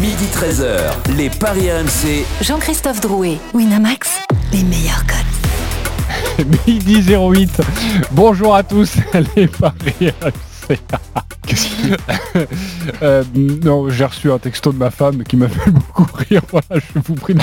Midi 13h, les Paris RMC. Jean-Christophe Drouet, Winamax, les meilleurs codes. Midi 08. Bonjour à tous, les Paris RMC. Euh, non, j'ai reçu un texto de ma femme qui m'a fait beaucoup rire. Voilà, je vous prie de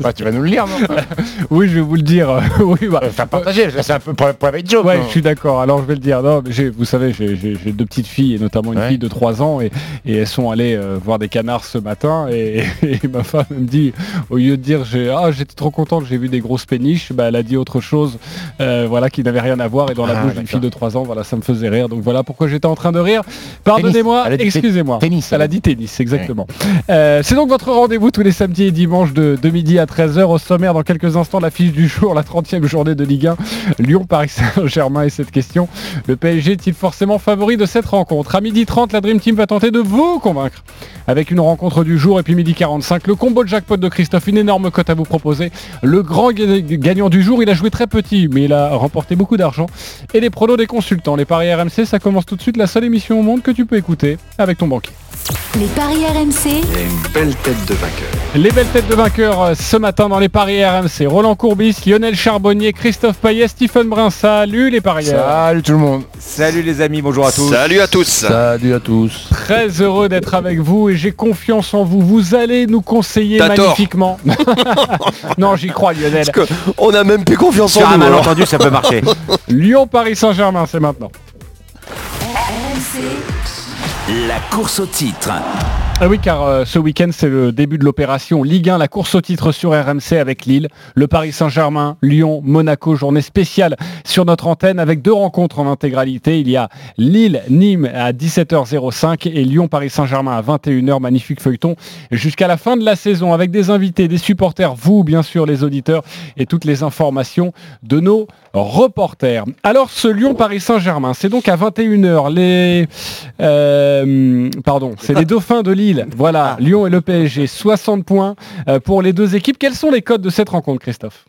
Bah, tu vas nous le lire, non Oui, je vais vous le dire. oui, bah, Enfin, partager, c'est un peu private joke. Ouais, je suis d'accord. Alors je vais le dire. Non, mais vous savez, j'ai deux petites filles et notamment une Ouais. fille de 3 ans et, et elles sont allées euh, voir des canards ce matin et, et ma femme me dit, au lieu de dire j'ai ah j'étais trop contente, j'ai vu des grosses péniches, bah, elle a dit autre chose, euh, voilà qui n'avait rien à voir et dans la Ah, bouche d'une fille de 3 ans, voilà ça me faisait rire. Donc voilà pourquoi j'étais en train de rire. Pardonnez-moi, excusez-moi. tennis, Elle a dit tennis, exactement. Euh, c'est donc votre rendez-vous tous les samedis et dimanches de, de midi à 13h. Au sommaire, dans quelques instants, la fiche du jour, la 30e journée de Ligue 1. Lyon-Paris Saint-Germain et cette question. Le PSG est-il forcément favori de cette rencontre? À midi 30, la Dream Team va tenter de vous convaincre avec une rencontre du jour. Et puis midi 45, le combo de jackpot de Christophe, une énorme cote à vous proposer. Le grand ga- gagnant du jour, il a joué très petit, mais il a remporté beaucoup d'argent. Et les pronos des consultants. Les paris RMC, ça commence tout de suite. La seule émission au monde que tu peux écouter avec ton banquier. Les paris RMC, Il y a une belle tête de vainqueur. Les belles têtes de vainqueurs euh, ce matin dans les paris RMC. Roland Courbis, Lionel Charbonnier, Christophe Payet, Stephen Brun. Salut les parieurs. Salut tout le monde. Salut les amis, bonjour à tous. Salut à tous. Salut à tous. Très heureux d'être avec vous et j'ai confiance en vous. Vous allez nous conseiller T'as tort. magnifiquement. non, j'y crois Lionel. Parce que on a même plus confiance en nous. malentendu, ça peut marcher. Lyon-Paris Saint-Germain, c'est maintenant. La course au titre. Ah oui, car euh, ce week-end, c'est le début de l'opération Ligue 1, la course au titre sur RMC avec Lille, le Paris Saint-Germain, Lyon, Monaco, journée spéciale sur notre antenne avec deux rencontres en intégralité. Il y a Lille-Nîmes à 17h05 et Lyon-Paris Saint-Germain à 21h. Magnifique feuilleton jusqu'à la fin de la saison avec des invités, des supporters, vous, bien sûr, les auditeurs et toutes les informations de nos reporters. Alors, ce Lyon-Paris Saint-Germain, c'est donc à 21h. Les, euh, pardon, c'est les Dauphins de Lille. Voilà, Lyon et le PSG, 60 points euh, pour les deux équipes. Quels sont les codes de cette rencontre, Christophe?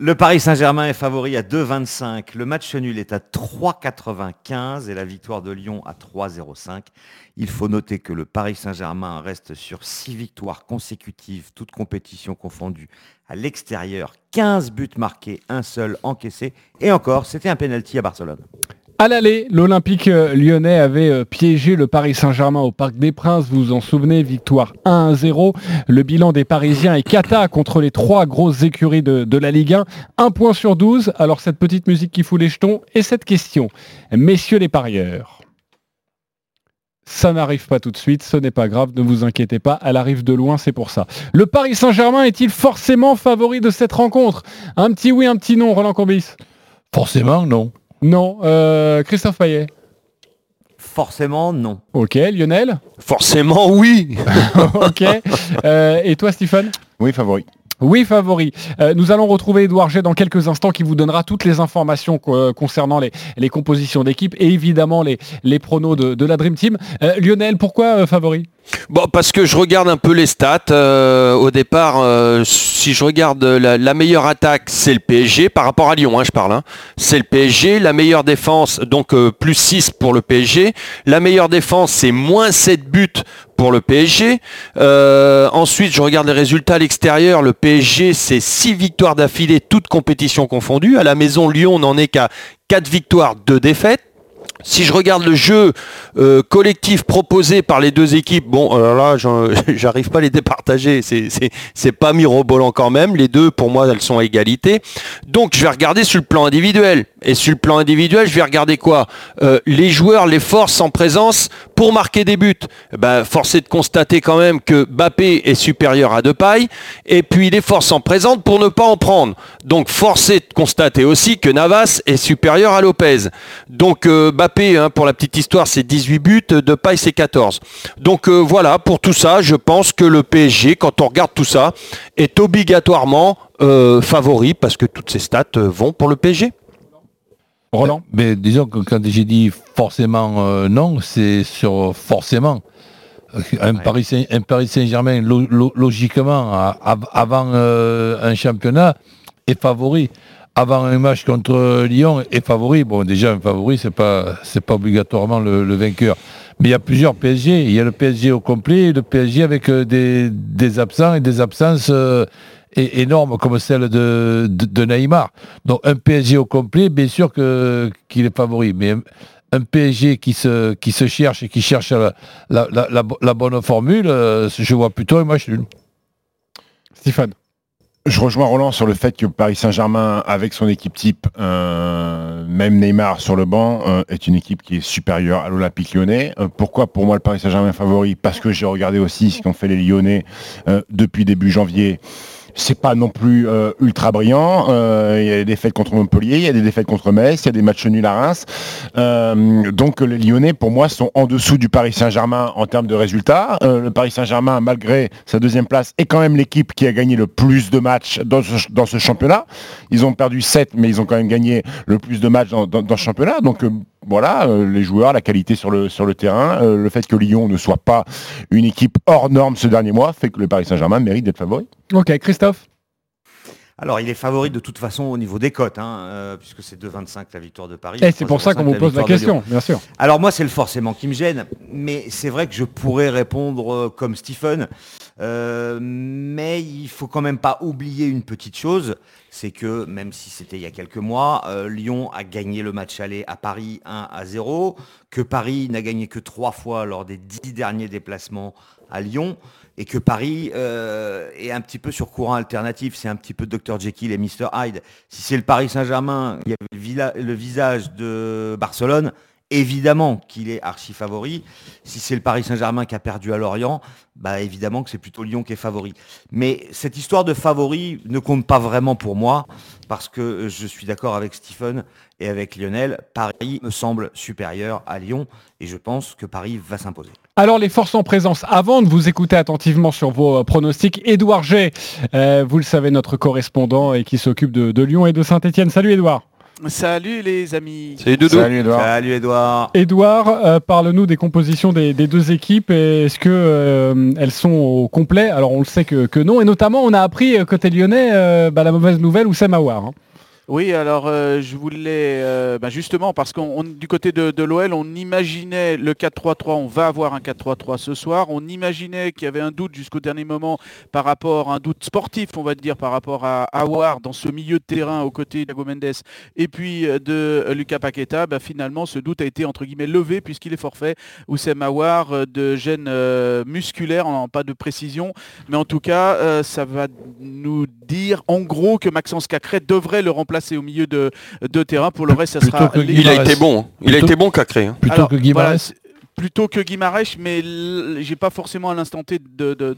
Le Paris Saint-Germain est favori à 2,25. Le match nul est à 3,95 et la victoire de Lyon à 3,05. Il faut noter que le Paris Saint-Germain reste sur 6 victoires consécutives, toutes compétitions confondues, à l'extérieur. 15 buts marqués, un seul encaissé. Et encore, c'était un penalty à Barcelone. À l'aller, l'Olympique euh, lyonnais avait euh, piégé le Paris Saint-Germain au Parc des Princes. Vous vous en souvenez, victoire 1-0. Le bilan des Parisiens est cata contre les trois grosses écuries de, de la Ligue 1. Un point sur 12. Alors cette petite musique qui fout les jetons et cette question. Messieurs les parieurs, ça n'arrive pas tout de suite, ce n'est pas grave, ne vous inquiétez pas, elle arrive de loin, c'est pour ça. Le Paris Saint-Germain est-il forcément favori de cette rencontre? Un petit oui, un petit non, Roland Courbis? Forcément, non. Non, euh, Christophe Payet Forcément, non. Ok, Lionel Forcément oui. Ok. Euh, et toi, Stéphane Oui, favori. Oui, favori. Euh, nous allons retrouver Edouard G dans quelques instants qui vous donnera toutes les informations co- euh, concernant les, les compositions d'équipe et évidemment les, les pronos de, de la Dream Team. Euh, Lionel, pourquoi euh, favori? Bon, parce que je regarde un peu les stats. euh, au départ, euh, si je regarde la, la meilleure attaque, c'est le PSG par rapport à Lyon, hein, je parle. hein. C'est le PSG. La meilleure défense, donc euh, plus 6 pour le PSG. La meilleure défense, c'est moins 7 buts pour le PSG. Euh, ensuite, je regarde les résultats à l'extérieur. Le PSG, c'est 6 victoires d'affilée, toutes compétitions confondues. À la maison, Lyon n'en est qu'à 4 victoires, 2 défaites. Si je regarde le jeu euh, collectif proposé par les deux équipes, bon, alors là, j'en- j'arrive pas à les départager. C'est- pas mirobolant quand même. Les deux, pour moi, elles sont à égalité. Donc, je vais regarder sur le plan individuel. Et sur le plan individuel, je vais regarder quoi? Euh, Les joueurs, les forces en présence pour marquer des buts. Eh Ben, force est de constater quand même que Bappé est supérieur à Depay. Et puis, les forces en présence pour ne pas en prendre. Donc, force est de constater aussi que Navas est supérieur à Lopez. Euh, hein, pour la petite histoire, c'est 18 buts. Depay, c'est 14. Donc, euh, voilà, pour tout ça, je pense que le PSG, quand on regarde tout ça, est obligatoirement euh, favori parce que toutes ces stats euh, vont pour le PSG. Roland Mais disons que quand j'ai dit forcément euh, non, c'est sur forcément. Un Paris Saint- un Paris Saint-Germain, lo- lo- logiquement, avant euh, un championnat, est favori. Avant un match contre Lyon, est favori. Bon, déjà, un favori, c'est pas, pas obligatoirement le, vainqueur. Mais il y a plusieurs PSG. Il y a le PSG au complet et le PSG avec euh, des, des absents et des absences euh, énormes comme celle de, de, Neymar. Donc un PSG au complet, bien sûr qu'il est favori. Mais un, PSG qui se, qui se cherche et qui cherche la, la, la- la bonne formule, euh, je vois plutôt un match nul. Stéphane. Je rejoins Roland sur le fait que Paris Saint-Germain, avec son équipe type, euh, même Neymar sur le banc, euh, est une équipe qui est supérieure à l'Olympique lyonnais. Euh, pourquoi pour moi le Paris Saint-Germain favori? Parce que j'ai regardé aussi ce qu'ont fait les Lyonnais depuis début janvier. C'est pas non plus euh, ultra brillant. Euh, Il y a des défaites contre Montpellier, il y a des défaites contre Metz, il y a des matchs nuls à Reims. Euh, donc les Lyonnais, pour moi, sont en dessous du Paris Saint-Germain en termes de résultats. Le Paris Saint-Germain, malgré sa deuxième place, est quand même l'équipe qui a gagné le plus de matchs dans ce, championnat. Ils ont perdu 7, mais ils ont quand même gagné le plus de matchs dans, ce championnat. Donc voilà, les joueurs, la qualité sur le, terrain, le fait que Lyon ne soit pas une équipe hors norme ce dernier mois fait que le Paris Saint-Germain mérite d'être favori. Ok, Christophe. Alors, il est favori de toute façon au niveau des cotes, hein, euh, puisque c'est 2,25 la victoire de Paris. Et c'est pour ça qu'on vous 3,05 pose la question, bien sûr. Alors moi, c'est le forcément qui me gêne, mais c'est vrai que je pourrais répondre euh, comme Stephen, Euh, mais il faut quand même pas oublier une petite chose, c'est que même si c'était il y a quelques mois, Lyon a gagné le match aller à Paris 1 à 0, que Paris n'a gagné que trois fois lors des dix derniers déplacements à Lyon, et que Paris euh, est un petit peu sur courant alternatif, c'est un petit peu Dr Jekyll et Mr Hyde. Si c'est le Paris Saint-Germain, il y avait le, visage de Barcelone, évidemment qu'il est archi favori. Si c'est le Paris Saint-Germain qui a perdu à Lorient, bah évidemment que c'est plutôt Lyon qui est favori. Mais cette histoire de favori ne compte pas vraiment pour moi, parce que je suis d'accord avec Stephen et avec Lionel. Paris me semble supérieur à Lyon, et je pense que Paris va s'imposer. Alors les forces en présence, avant de vous écouter attentivement sur vos euh, pronostics, Édouard G, euh, vous le savez, notre correspondant et qui s'occupe de, de Lyon et de Saint-Etienne. Salut Édouard. Salut les amis. C'est Doudou. Salut Edouard. Salut Edouard. Édouard, euh, parle-nous des compositions des, des deux équipes. et Est-ce que euh, elles sont au complet? Alors on le sait que, que non. Et notamment, on a appris euh, côté lyonnais euh, bah, la mauvaise nouvelle, Oussem Aouar. hein. Oui, alors euh, je voulais euh, bah, justement parce qu'on on- du côté de, l'OL, on imaginait le 4-3-3, on va avoir un 4-3-3 ce soir. On imaginait qu'il y avait un doute jusqu'au dernier moment par rapport, un doute sportif, on va dire, par rapport à Awar dans ce milieu de terrain aux côtés d'Ago Mendes et puis euh, de Lucas Paqueta. Bah, finalement, ce doute a été entre guillemets levé puisqu'il est forfait. Oussem Awar de gêne musculaire, pas de précision, mais en tout cas, ça va nous dire en gros que Maxence Cacré devrait le remplacer au milieu de, de terrain. Pour le reste, ça Plutôt sera... Il a été bon. hein. Il a été bon Cacré. hein. Plutôt Alors, que voilà, c'est- plutôt que Guimarães, mais j'ai pas forcément à l'instant T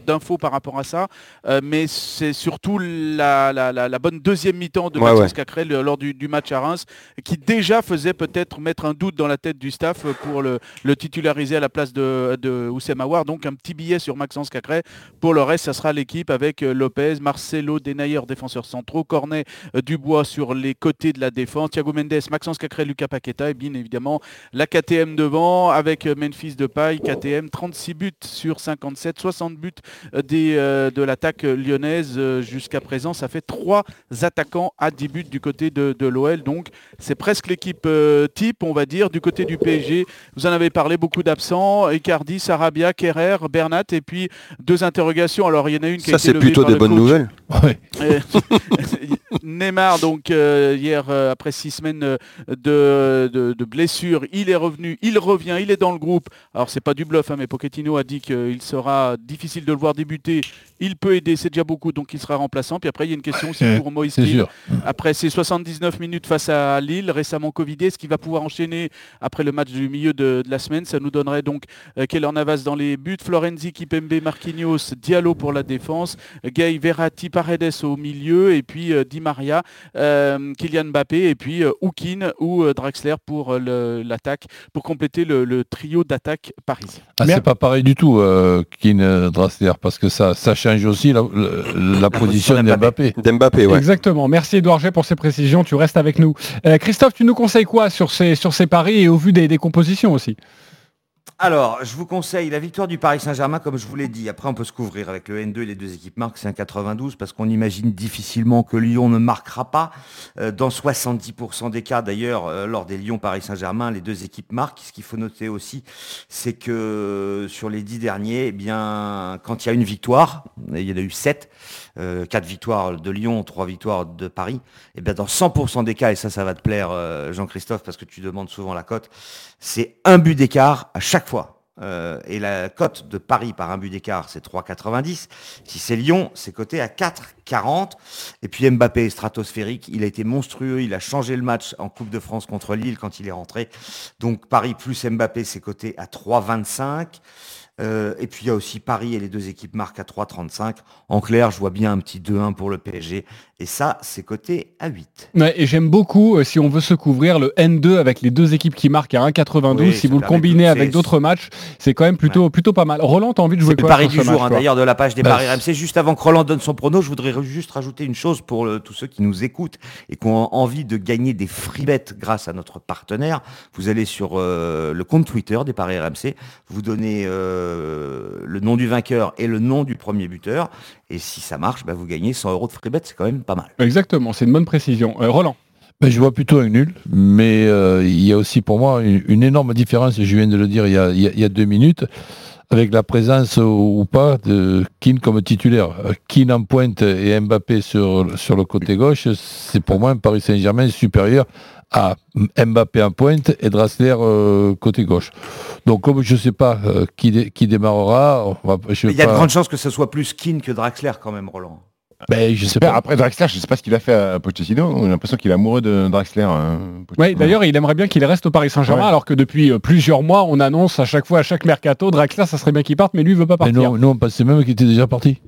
d'infos par rapport à ça. Euh, mais c'est surtout la, la- la- la bonne deuxième mi-temps de Ouais, Maxence ouais. Cacré le- lors du, du match à Reims, qui déjà faisait peut-être mettre un doute dans la tête du staff pour le, le titulariser à la place de, de Oussem Aouar. Donc un petit billet sur Maxence Cacré. Pour le reste, ça sera l'équipe avec euh, Lopez, Marcelo, Denayer, défenseurs centraux, Cornet, euh, Dubois sur les côtés de la défense, Thiago Mendes, Maxence Cacré, Lucas Paqueta et bien évidemment la KTM devant avec euh, Memphis Depay, KTM 36 buts sur 57, 60 buts euh, des, euh, de l'attaque lyonnaise euh, jusqu'à présent. Ça fait trois attaquants à 10 buts du côté de, de l'OL. Donc c'est presque l'équipe euh, type, on va dire, du côté du PSG. Vous en avez parlé, beaucoup d'absents. Icardi, Sarabia, Kerrer, Bernat et puis deux interrogations. Alors il y en a une qui a Ça été c'est levée plutôt par des le bonnes coach. nouvelles. Ouais. Neymar, donc euh, hier, euh, après six semaines de, de, de blessure, il est revenu, il revient, il est dans le groupe. Alors c'est pas du bluff, hein, mais Pochettino a dit qu'il sera difficile de le voir débuter. Il peut aider, c'est déjà beaucoup, donc il sera remplaçant. Puis après, il y a une question aussi pour Moïse sûr. Après ses 79 minutes face à Lille, récemment Covidé, est-ce qu'il va pouvoir enchaîner après le match du milieu de, de la semaine? Ça nous donnerait donc euh, Keller Navas dans les buts, Florenzi, Kipembe, Marquinhos, Diallo pour la défense, Gay, Verratti, Paredes au milieu, et puis euh, Di Maria, euh, Kylian Mbappé, et puis Houkin ou euh, Draxler pour l'attaque, pour compléter le, le trio d'attaque parisien. Ah, Mais- c'est pas pareil du tout, euh, Keane parce que ça, ça change aussi la, la- la position position d'Mbappé. D'Mbappé, ouais. Exactement. Merci Édouard G pour ces précisions. Tu restes avec nous. Euh, Christophe, tu nous conseilles quoi sur ces, sur ces paris et au vu des, des compositions aussi? Alors, je vous conseille la victoire du Paris Saint-Germain, comme je vous l'ai dit. Après, on peut se couvrir avec le N2 et les deux équipes marquent, c'est un 92, parce qu'on imagine difficilement que Lyon ne marquera pas. Euh, dans 70% des cas, d'ailleurs, euh, lors des Lyon-Paris Saint-Germain, les deux équipes marquent. Ce qu'il faut noter aussi, c'est que euh, sur les dix derniers, eh bien, quand il y a une victoire, il y en a eu sept, euh, quatre victoires de Lyon, trois victoires de Paris, et bien dans 100% des cas, et ça, ça va te plaire, Jean-Christophe, parce que tu demandes souvent la cote, c'est un but d'écart à chaque fois. Euh, et la cote de Paris par un but d'écart, c'est 3,90. Si c'est Lyon, c'est coté à 4,40. Et puis Mbappé est stratosphérique. Il a été monstrueux. Il a changé le match en Coupe de France contre Lille quand il est rentré. Donc Paris plus Mbappé, c'est coté à 3,25. Euh, et puis il y a aussi Paris et les deux équipes marquent à 3,35. En clair, je vois bien un petit 2-1 pour le PSG. Et ça, c'est coté à 8. Ouais, et j'aime beaucoup, euh, si on veut se couvrir, le N2 avec les deux équipes qui marquent à 1,92. Oui, si vous le combinez avec d'autres matchs, c'est quand même plutôt, plutôt pas mal. Roland, t'as envie de jouer quoi pari sur du jour, hein, d'ailleurs, de la page des Bah, paris RMC. Juste avant que Roland donne son prono, je voudrais juste rajouter une chose pour tous ceux qui nous écoutent et qui ont envie de gagner des free bets grâce à notre partenaire. Vous allez sur euh, le compte Twitter des paris RMC, vous donnez euh, le nom du vainqueur et le nom du premier buteur. Et si ça marche, bah, vous gagnez 100 euros de free bet, c'est quand même pas mal. Exactement, c'est une bonne précision. Euh, Roland Ben, je vois plutôt un nul, mais euh, il y a aussi pour moi une, une énorme différence, je viens de le dire il y a, il y deux minutes, avec la présence ou, ou pas de Keane comme titulaire. Euh, Keane en pointe et Mbappé sur, sur le côté gauche, c'est pour moi un Paris Saint-Germain supérieur à Mbappé en pointe et Draxler euh, côté gauche. Donc comme je ne sais pas euh, qui, dé- qui démarrera, Il y a de grandes chances que ce soit plus Keane que Draxler quand même, Roland. Ben, je sais pas. Après Draxler, je sais pas ce qu'il a fait à Pochettino. J'ai l'impression qu'il est amoureux de Draxler. euh, Pochettino. Oui, d'ailleurs, il aimerait bien qu'il reste au Paris Saint-Germain, Ouais. alors que depuis euh, plusieurs mois, on annonce à chaque fois, à chaque mercato, Draxler, ça serait bien qu'il parte, mais lui, il veut pas Mais partir. nous, nous, on pensait même qu'il était déjà parti.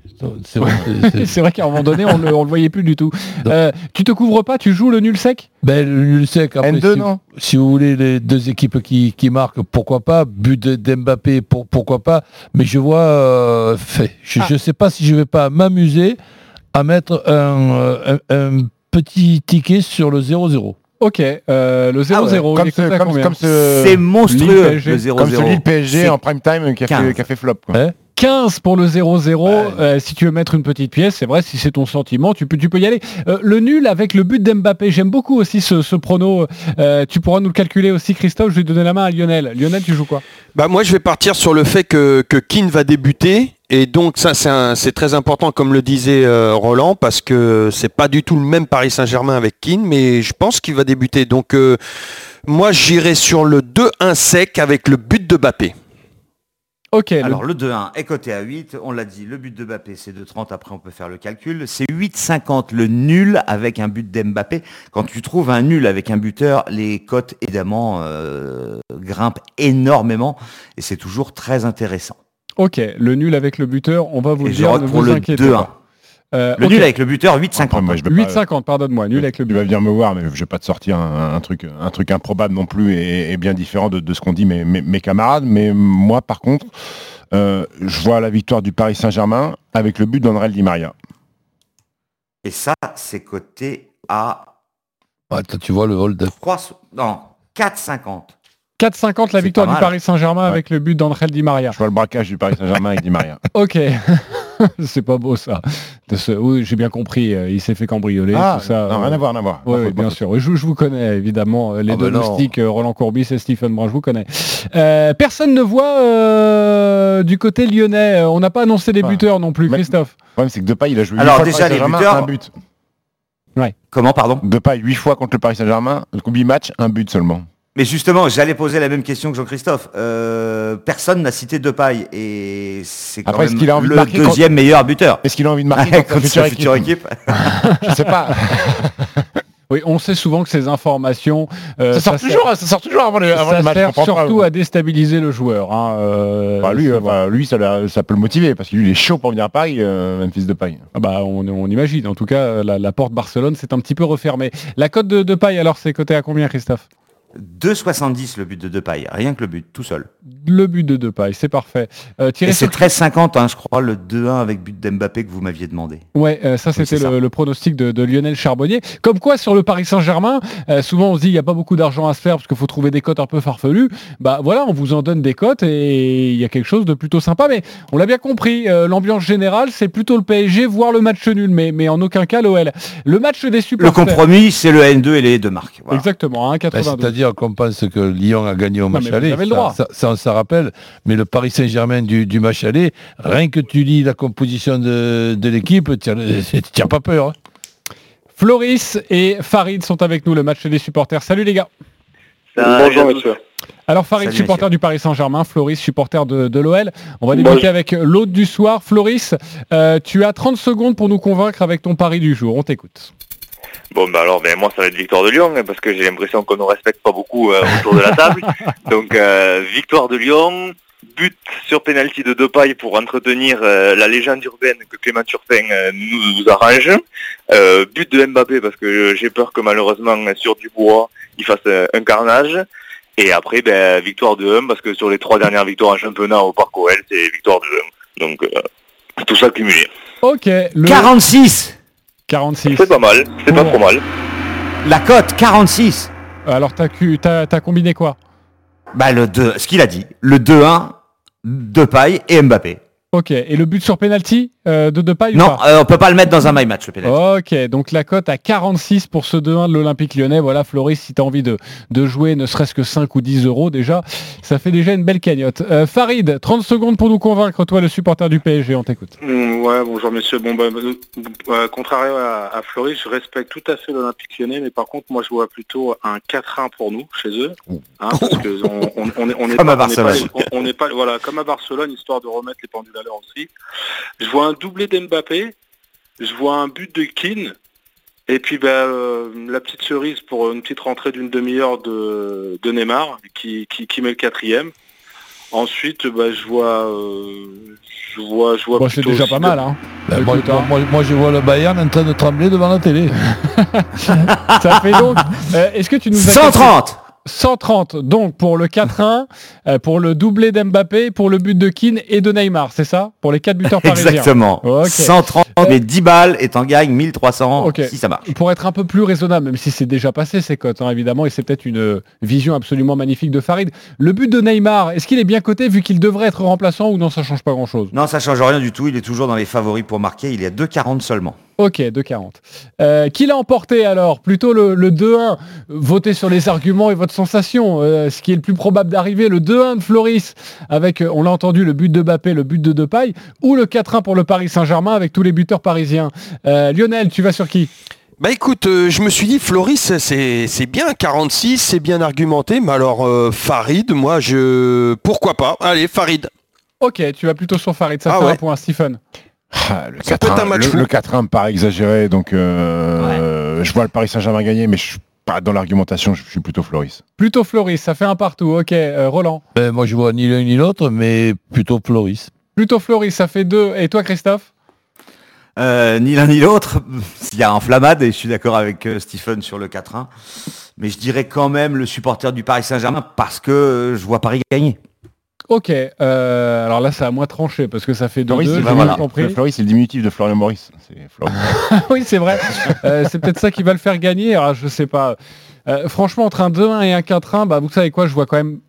C'est vrai, c'est- c'est- C'est vrai qu'à un moment donné, on le, on le voyait plus du tout. Euh, tu te couvres pas, tu joues le nul sec? Ben, le nul sec, après, N2, si, non si vous voulez les deux équipes qui, qui marquent, pourquoi pas But de- d'Mbappé, pour, pourquoi pas Mais je vois, euh, fait, je Ah. ne sais pas si je vais pas m'amuser à mettre un, euh, un- un petit ticket sur le 0-0. Ok, euh, le 0-0, Ah ouais, il Comme est ce, C'est monstrueux, le 0-0. comme ce Lille PSG C'est en prime time qui a, 15. fait, qui a fait flop. quoi. Hein 15 pour le 0-0. Ouais. Euh, si tu veux mettre une petite pièce, c'est vrai, si c'est ton sentiment, tu peux, tu peux y aller. Euh, le nul avec le but d'Mbappé, j'aime beaucoup aussi ce, ce prono. Euh, tu pourras nous le calculer aussi, Christophe. Je vais donner la main à Lionel. Lionel, tu joues quoi? Bah moi je vais partir sur le fait que, que Keane va débuter et donc ça c'est un- c'est très important comme le disait euh, Roland parce que c'est pas du tout le même Paris Saint-Germain avec Keane mais je pense qu'il va débuter donc euh, moi j'irai sur le 2-1 sec avec le but de Bappé. Ok, Alors le 2-1 est coté à 8, on l'a dit, le but de Mbappé c'est 2-30, après on peut faire le calcul. C'est 8-50 le nul avec un but d'Mbappé. Quand tu trouves un nul avec un buteur, les cotes évidemment euh, grimpent énormément et c'est toujours très intéressant. Ok, le nul avec le buteur, on va vous Et le je dire, ne pour vous le inquiétez 2-1. pas. Euh, Le nul avec le buteur, 8-50. Après, moi, je vais pas- 8-50, pardonne-moi, nul avec le Tu but. vas venir me voir, mais je vais pas te sortir un, un truc, un truc improbable non plus et, et bien différent de, de ce qu'ont dit mes, mes- mes camarades. Mais moi, par contre, euh, je vois la victoire du Paris Saint-Germain avec le but d'André Di Maria. Et ça, c'est coté à Ouais, toi, tu vois le vol de... 3, non, 4,50. 4-50 la victoire du. Paris Saint-Germain avec le but d'André Di Maria. Je vois le braquage du Paris Saint-Germain avec Di Maria. Ok, c'est pas beau ça. De ce- Oui, j'ai bien compris, euh, il s'est fait cambrioler, Ah, tout ça. non, rien à voir, rien à voir. Oui, bien sûr. Je, je vous connais évidemment, euh, les Ah deux ben non. moustiques, euh, Roland Courbis et Stephen Brun, je vous connais. Euh, personne ne voit euh, du côté lyonnais. On n'a pas annoncé les buteurs non plus, Mais- Christophe. Le problème, c'est que Depay, il a joué Alors, fois déjà, Paris les Saint-Germain, buteurs- un but. Comment, pardon? Depay, 8 fois contre le Paris Saint-Germain, 8 matchs, un but seulement. Mais justement, j'allais poser la même question que Jean-Christophe. Euh, personne n'a cité Depay et c'est quand Après, même qu'il a envie de le deuxième meilleur buteur. Est-ce qu'il a envie de marquer Avec contre sa future équipe, Je sais pas. Oui, on sait souvent que ces informations, euh, ça, sort sert- toujours, ça sort toujours avant le, avant ça le match. je sert pas. surtout à déstabiliser le joueur. hein, euh, Bah, lui, euh, bah, lui ça, peut le motiver parce que lui, il est chaud pour venir à Paris, euh, même fils de paille. Ah bah, on, on imagine. En tout cas, la, la porte Barcelone s'est un petit peu refermée. La cote de, de paille, alors, c'est coté à combien, Christophe? 2,70 le but de Depay, rien que le but, tout seul. Le but de Depay, c'est parfait. Euh, Et c'est Souquet- 13,50, hein, je crois, le 2-1 avec but d'Mbappé que vous m'aviez demandé. Ouais, euh, ça c'était le, le pronostic de, de Lionel Charbonnier. Comme quoi sur le Paris Saint-Germain, euh, souvent on se dit il n'y a pas beaucoup d'argent à se faire parce qu'il faut trouver des cotes un peu farfelues. Bah voilà, on vous en donne des cotes et il y a quelque chose de plutôt sympa. Mais on l'a bien compris, euh, l'ambiance générale c'est plutôt le PSG, voire le match nul, mais, mais en aucun cas l'OL. Le match des Le supporters. compromis, c'est le N2 et les deux marques. Voilà. Exactement, hein, 1,92. C'est-à-dire qu'on pense que Lyon a gagné au match aller. Ça- droit. Ça, ça, on s'en rappelle. Mais le Paris Saint-Germain du, du match aller, rien que tu lis la composition de, de l'équipe, tu n'as pas peur. hein. Floris et Farid sont avec nous, le match des supporters. Salut les gars. Bonjour monsieur. Alors Farid, Salut, supporter du Paris Saint-Germain, Floris, supporter de, de l'OL. On va débuter Bonjour. avec l'hôte du soir. Floris, euh, tu as 30 secondes pour nous convaincre avec ton pari du jour. On t'écoute. Bon bah alors ben moi ça va être victoire de Lyon hein, parce que j'ai l'impression qu'on ne respecte pas beaucoup euh, autour de la table. Donc euh, victoire de Lyon, but sur penalty de Depay pour entretenir euh, la légende urbaine que Clément Turpin euh, nous, nous arrange. Euh, but de Mbappé parce que j'ai peur que malheureusement sur Dubois il fasse euh, un carnage. Et après ben, victoire de 1 parce que sur les trois dernières victoires en championnat au Parc OL c'est victoire de 1. Donc euh, tout ça cumulé. Ok, le 46 46. C'est pas mal, c'est pas trop mal. La cote, 46 Alors t'as t'as combiné quoi? Bah le 2, ce qu'il a dit, le 2-1, Depay et Mbappé. Ok, et le but sur penalty euh, de Depay ou Non, pas euh, on peut pas le mettre dans un my match le penalty. Ok, donc la cote à 46 pour ce 2-1 de l'Olympique lyonnais. Voilà, Floris, si tu as envie de, de jouer ne serait-ce que 5 ou 10 euros déjà, ça fait déjà une belle cagnotte. Euh, Farid, 30 secondes pour nous convaincre, toi le supporter du PSG, on t'écoute. Mm, Ouais, bonjour messieurs. Bon, bah, euh, euh, contrairement à, à Floris, je respecte tout à fait l'Olympique lyonnais, mais par contre, moi, je vois plutôt un 4-1 pour nous, chez eux. Hein, parce que on, on, on est, on est Comme pas, à on n'est pas Barcelone. on- on n'est pas, voilà, comme à Barcelone, histoire de remettre les pendules à l'heure aussi. Je vois un doublé d'Mbappé, je vois un but de Keane, et puis bah, euh, la petite cerise pour une petite rentrée d'une demi-heure de, de Neymar, qui, qui, qui met le quatrième. Ensuite, bah, je vois, euh, je vois, je vois. Bon, c'est plutôt déjà pas de- mal, hein. Moi, moi- moi, je vois le Bayern en train de trembler devant la télé. Ça fait donc. euh, Est-ce que tu nous as 130 130 donc pour le 4-1, euh, pour le doublé d'Mbappé, pour le but de Keane et de Neymar, c'est ça? Pour les quatre buteurs parisiens. Exactement. Ok. 130, mais 10 balles et t'en gagnes 1300 Ok. si ça marche. Pour être un peu plus raisonnable, même si c'est déjà passé ces cotes, hein, évidemment, et c'est peut-être une euh, vision absolument magnifique de Farid. Le but de Neymar, est-ce qu'il est bien coté vu qu'il devrait être remplaçant ou non, ça change pas grand-chose? Non, ça change rien du tout. Il est toujours dans les favoris pour marquer. Il est à 2,40 seulement. Ok, 2,40. Euh, qui l'a emporté alors? Plutôt le, le 2-1. Votez sur les arguments et votre sensation. Euh, ce qui est le plus probable d'arriver, le 2-1 de Floris avec, euh, on l'a entendu, le but de Mbappé, le but de Depay, ou le 4-1 pour le Paris Saint-Germain avec tous les buteurs parisiens. Euh, Lionel, tu vas sur qui? Bah écoute, euh, je me suis dit, Floris, c'est c'est bien 46, c'est bien argumenté, mais alors euh, Farid, moi je... Pourquoi pas? Allez, Farid. Ok, tu vas plutôt sur Farid, ça Ah fait ouais. un point, Stephen. Ah, le Ça peut être un 4-1 match le, fou. le 4-1 me paraît exagéré, donc euh, je vois le Paris Saint-Germain gagner, mais je suis pas dans l'argumentation, je suis plutôt Floris. Plutôt Floris, ça fait un partout. Ok, euh, Roland. Ben, moi, je vois ni l'un ni l'autre, mais plutôt Floris. Plutôt Floris, ça fait deux. Et toi, Christophe? Euh, ni l'un ni l'autre. Il y a enflammade et je suis d'accord avec euh, Stephen sur le 4-1. Mais je dirais quand même le supporter du Paris Saint-Germain parce que euh, je vois Paris gagner. Ok, euh, alors là, ça a moins tranché parce que ça fait deux. Floris, deux, c'est le diminutif- compris. Floris, c'est le diminutif de Florian Maurice. C'est oui, c'est vrai. Euh, c'est peut-être ça qui va le faire gagner. Alors, je sais pas. Euh, franchement, entre un 2-1 et un 4-1, bah, vous savez quoi, je vois quand même,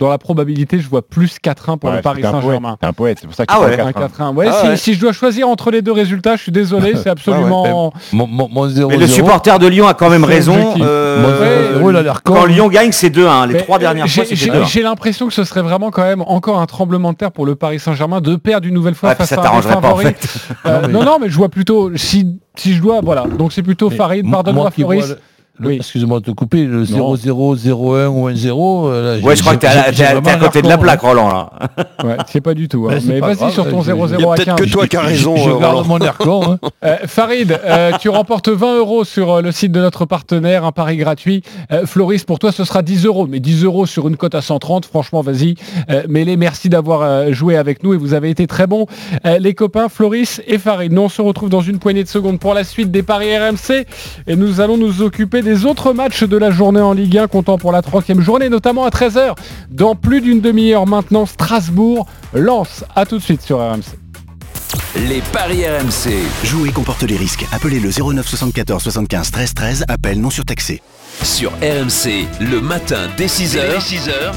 dans la probabilité, je vois plus 4-1 pour Ouais, le Paris Saint-Germain. T'es un poète, c'est pour ça qu'il Ah ouais. le Un 4-1. 4-1. Ouais, Ah si, ouais. si je dois choisir entre les deux résultats, je suis désolé, c'est absolument. Mon, mon, mon 0 Mais le supporter de Lyon a quand même raison. euh, Mon 0 il a l'air con. quand Lyon gagne, c'est 2-1. Les Mais, trois dernières j'ai- fois, j'ai 2-1. j'ai l'impression que ce serait vraiment quand même encore un tremblement de terre pour le Paris Saint-Germain de perdre une nouvelle fois Ouais, puis face ça à un en fait. Euh, Non, mais- non, non, mais je vois plutôt si si je dois, voilà. Donc c'est plutôt Farid. moi- Pardonne-moi, moi qui vois Floris. Oui. Excuse-moi de te couper, le Non. 0-0, 0-1 ou 1-0. euh, là, Ouais, je crois que t'es à, côté de la plaque, Roland. Là. Ouais, c'est pas du tout. hein. Mais pas vas-y sur ton je- 0-0 Il y a à peut-être 15. que toi qui as Je- raison, Je, euh, garde Roland. mon air con. hein. Euh, Farid, euh, tu remportes 20 euros sur euh, le site de notre partenaire, un pari gratuit. Euh, Floris, pour toi, ce sera 10 euros. Mais 10 euros sur une cote à 130, franchement, vas-y. Euh, Mêlez, merci d'avoir euh, joué avec nous et vous avez été très bons. Euh, les copains, Floris et Farid. Nous, on se retrouve dans une poignée de secondes pour la suite des paris RMC et nous allons nous occuper des des autres matchs de la journée en Ligue 1 comptant pour la troisième journée, notamment à 13h. Dans plus d'une demi-heure maintenant, Strasbourg lance. À tout de suite sur RMC. Les paris RMC. Jouer comporte les risques. Appelez le 09 74 75 13 13. Appel non surtaxé. Sur RMC, le matin dès 6h. 6h.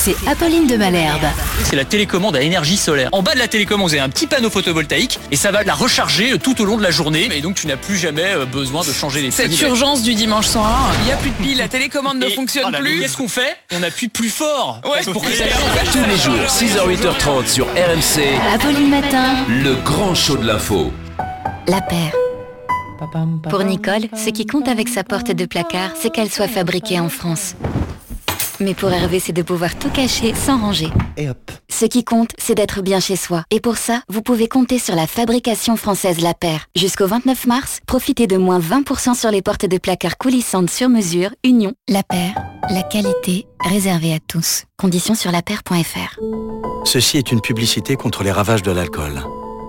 C'est Apolline de Malherbe. C'est la télécommande à énergie solaire. En bas de la télécommande, vous avez un petit panneau photovoltaïque et ça va la recharger tout au long de la journée. Et donc tu n'as plus jamais euh, besoin de changer les Cette piles. urgence du dimanche soir, il n'y a plus de pile, la télécommande ne Et- fonctionne voilà, plus. Qu'est-ce qu'on fait? On appuie plus fort. Ouais, pour que ça Tous les jours, 6h, 8h30 sur RMC. Apolline Matin. Le grand show de l'info. La paire. Pour Nicole, ce qui compte avec sa porte de placard, c'est qu'elle soit fabriquée en France. Mais pour Hervé, c'est de pouvoir tout cacher sans ranger. Et hop. Ce qui compte, c'est d'être bien chez soi. Et pour ça, vous pouvez compter sur la fabrication française La Paire. Jusqu'au 29 mars, profitez de moins 20% sur les portes de placard coulissantes sur mesure Union. La Paire, la qualité réservée à tous. Conditions sur lapaire.fr. Ceci est une publicité contre les ravages de l'alcool.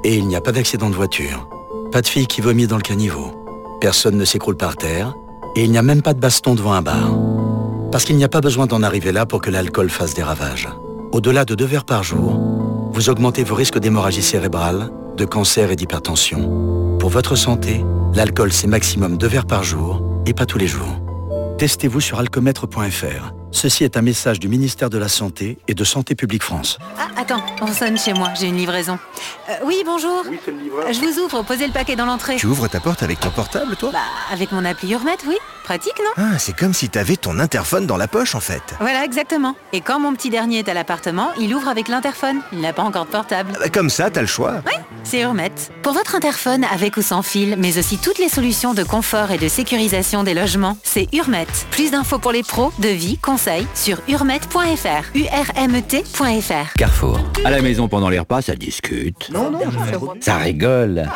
Et il n'y a pas d'accident de voiture. Pas de fille qui vomit dans le caniveau. Personne ne s'écroule par terre. Et il n'y a même pas de baston devant un bar. Parce qu'il n'y a pas besoin d'en arriver là pour que l'alcool fasse des ravages. Au-delà de deux verres par jour, vous augmentez vos risques d'hémorragie cérébrale, de cancer et d'hypertension. Pour votre santé, l'alcool c'est maximum deux verres par jour et pas tous les jours. Testez-vous sur alcomètre.fr. Ceci est un message du ministère de la Santé et de Santé publique France. Ah, attends, on sonne chez moi, j'ai une livraison. Euh, oui, bonjour. Oui, c'est le livreur. Je vous ouvre, posez le paquet dans l'entrée. Tu ouvres ta porte avec ton portable, toi? Bah, avec mon appli Hurmet, oui. Pratique, non Ah, c'est comme si t'avais ton interphone dans la poche, en fait. Voilà, exactement. Et quand mon petit dernier est à l'appartement, il ouvre avec l'interphone. Il n'a pas encore de portable. Bah, Comme ça, t'as le choix. C'est Hurmet. Pour votre interphone, avec ou sans fil, mais aussi toutes les solutions de confort et de sécurisation des logements, c'est Hurmet. Plus d'infos pour les pros, de vie, conseils sur hurmet.fr. U-R-M-E-T.fr. Carrefour. À la maison pendant les repas, ça discute. Non, non, Ça rigole.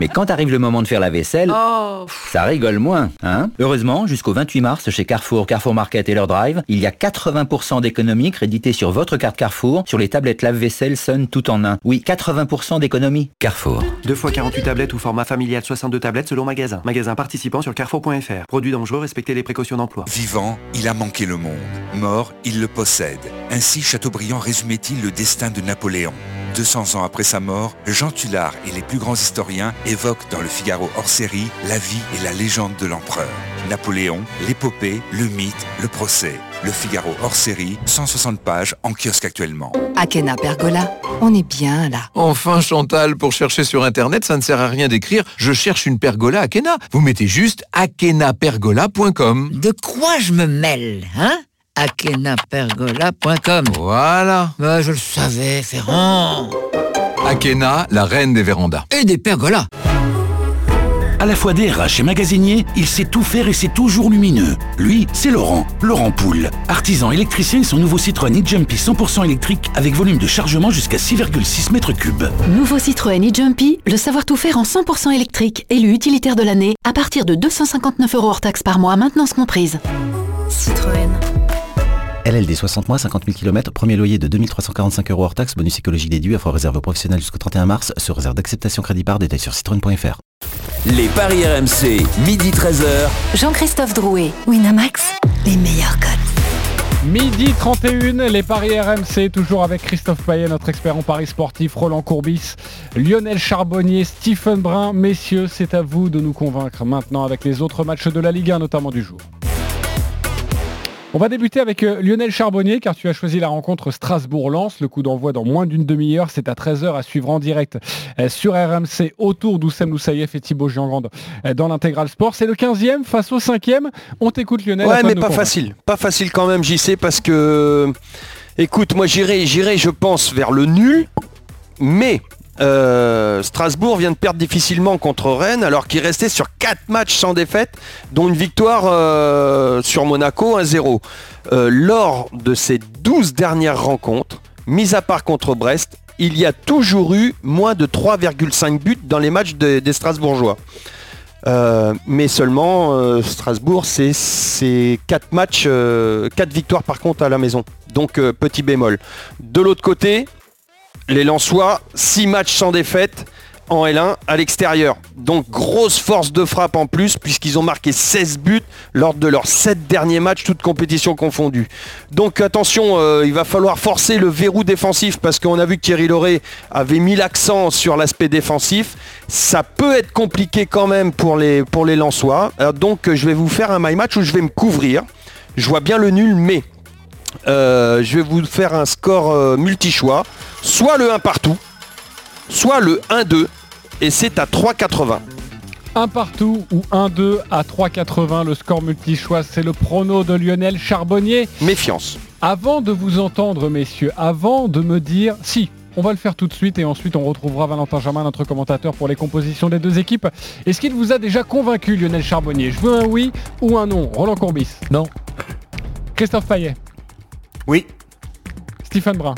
Mais quand arrive le moment de faire la vaisselle, Oh ça rigole moins, hein Heureusement, jusqu'au 28 mars, chez Carrefour, Carrefour Market et leur Drive, il y a 80% d'économies créditées sur votre carte Carrefour sur les tablettes lave-vaisselle Sun tout en un. Oui, 80% d'économies. Carrefour. 2 fois 48 tablettes ou format familial 62 tablettes selon magasin. Magasin participant sur carrefour.fr. Produit dangereux, respectez les précautions d'emploi. Vivant, il a manqué le monde. Mort, il le possède. Ainsi Chateaubriand résumait-il le destin de Napoléon. 200 ans après sa mort, Jean Tullard et les plus grands historiens évoquent dans le Figaro hors série la vie et la légende de l'empereur. Napoléon, l'épopée, le mythe, le procès. Le Figaro hors série, 160 pages en kiosque actuellement. Akena Pergola, on est bien là. Enfin Chantal, pour chercher sur internet, ça ne sert à rien d'écrire je cherche une pergola Akena. Vous mettez juste akenapergola.com. De quoi je me mêle, hein? akenapergola.com Voilà. Bah, je le savais, Ferrand. Akena, la reine des vérandas. Et des pergolas. À la fois DRH et magasinier, il sait tout faire et c'est toujours lumineux. Lui, c'est Laurent, Laurent Poul. Artisan électricien et son nouveau Citroën e-Jumpy 100% électrique avec volume de chargement jusqu'à 6,6 mètres cubes. Nouveau Citroën e-Jumpy, le savoir tout faire en 100% électrique, élu utilitaire de l'année, à partir de 259 euros hors taxe par mois, maintenance comprise. Citroën. LLD 60 mois, 50 000 km, premier loyer de 2345 euros hors taxe, bonus écologique déduit, offre réserve aux professionnels jusqu'au 31 mars, sur réserve d'acceptation crédit par détail sur citroën.fr. Les paris RMC, midi 13h. Jean-Christophe Drouet, Winamax, les meilleurs cotes. Midi 31, les paris RMC, toujours avec Christophe Payet, notre expert en paris sportif, Roland Courbis, Lionel Charbonnier, Stephen Brun. Messieurs, c'est à vous de nous convaincre maintenant avec les autres matchs de la Ligue 1, notamment du jour. On va débuter avec euh, Lionel Charbonnier car tu as choisi la rencontre Strasbourg-Lens. Le coup d'envoi dans moins d'une demi-heure. C'est à 13h à suivre en direct euh, sur RMC autour d'Oussem Loussaïef et Thibaut Giangrande euh, dans l'intégral sport. C'est le 15e face au 5e. On t'écoute Lionel. Ouais, mais pas convaincre. facile. Pas facile quand même, j'y sais, parce que. Écoute, moi j'irai, j'irai, je pense, vers le nul. Mais euh, Strasbourg vient de perdre difficilement contre Rennes, alors qu'il restait sur 4 matchs sans défaite, dont une victoire euh, sur Monaco 1-0. Euh, lors de ces 12 dernières rencontres, mis à part contre Brest, il y a toujours eu moins de 3,5 buts dans les matchs des- Strasbourgeois. Mais seulement Strasbourg, c'est- c'est 4 matchs, 4 victoires par contre à la maison. Donc petit bémol. De l'autre côté, les Lensois, 6 matchs sans défaite, en L1 à l'extérieur. Donc grosse force de frappe en plus puisqu'ils ont marqué 16 buts lors de leurs 7 derniers matchs, toutes compétitions confondues. Donc attention, euh, il va falloir forcer le verrou défensif parce qu'on a vu que Thierry Lauré avait mis l'accent sur l'aspect défensif. Ça peut être compliqué quand même pour les, pour Lensois. Donc je vais vous faire un my match où je vais me couvrir. Je vois bien le nul, mais euh, je vais vous faire un score euh, multi-choix. Soit le 1 partout, soit le 1-2, et c'est à 3,80. Un partout ou 1-2 à 3,80. Le score multi-choix, c'est le prono de Lionel Charbonnier. Méfiance. Avant de vous entendre, messieurs, avant de me dire si. On va le faire tout de suite et ensuite on retrouvera Valentin Germain, notre commentateur, pour les compositions des deux équipes. Est-ce qu'il vous a déjà convaincu, Lionel Charbonnier? Je veux un oui ou un non? Roland Courbis? Non. Christophe Payet? Oui. Stephen Brun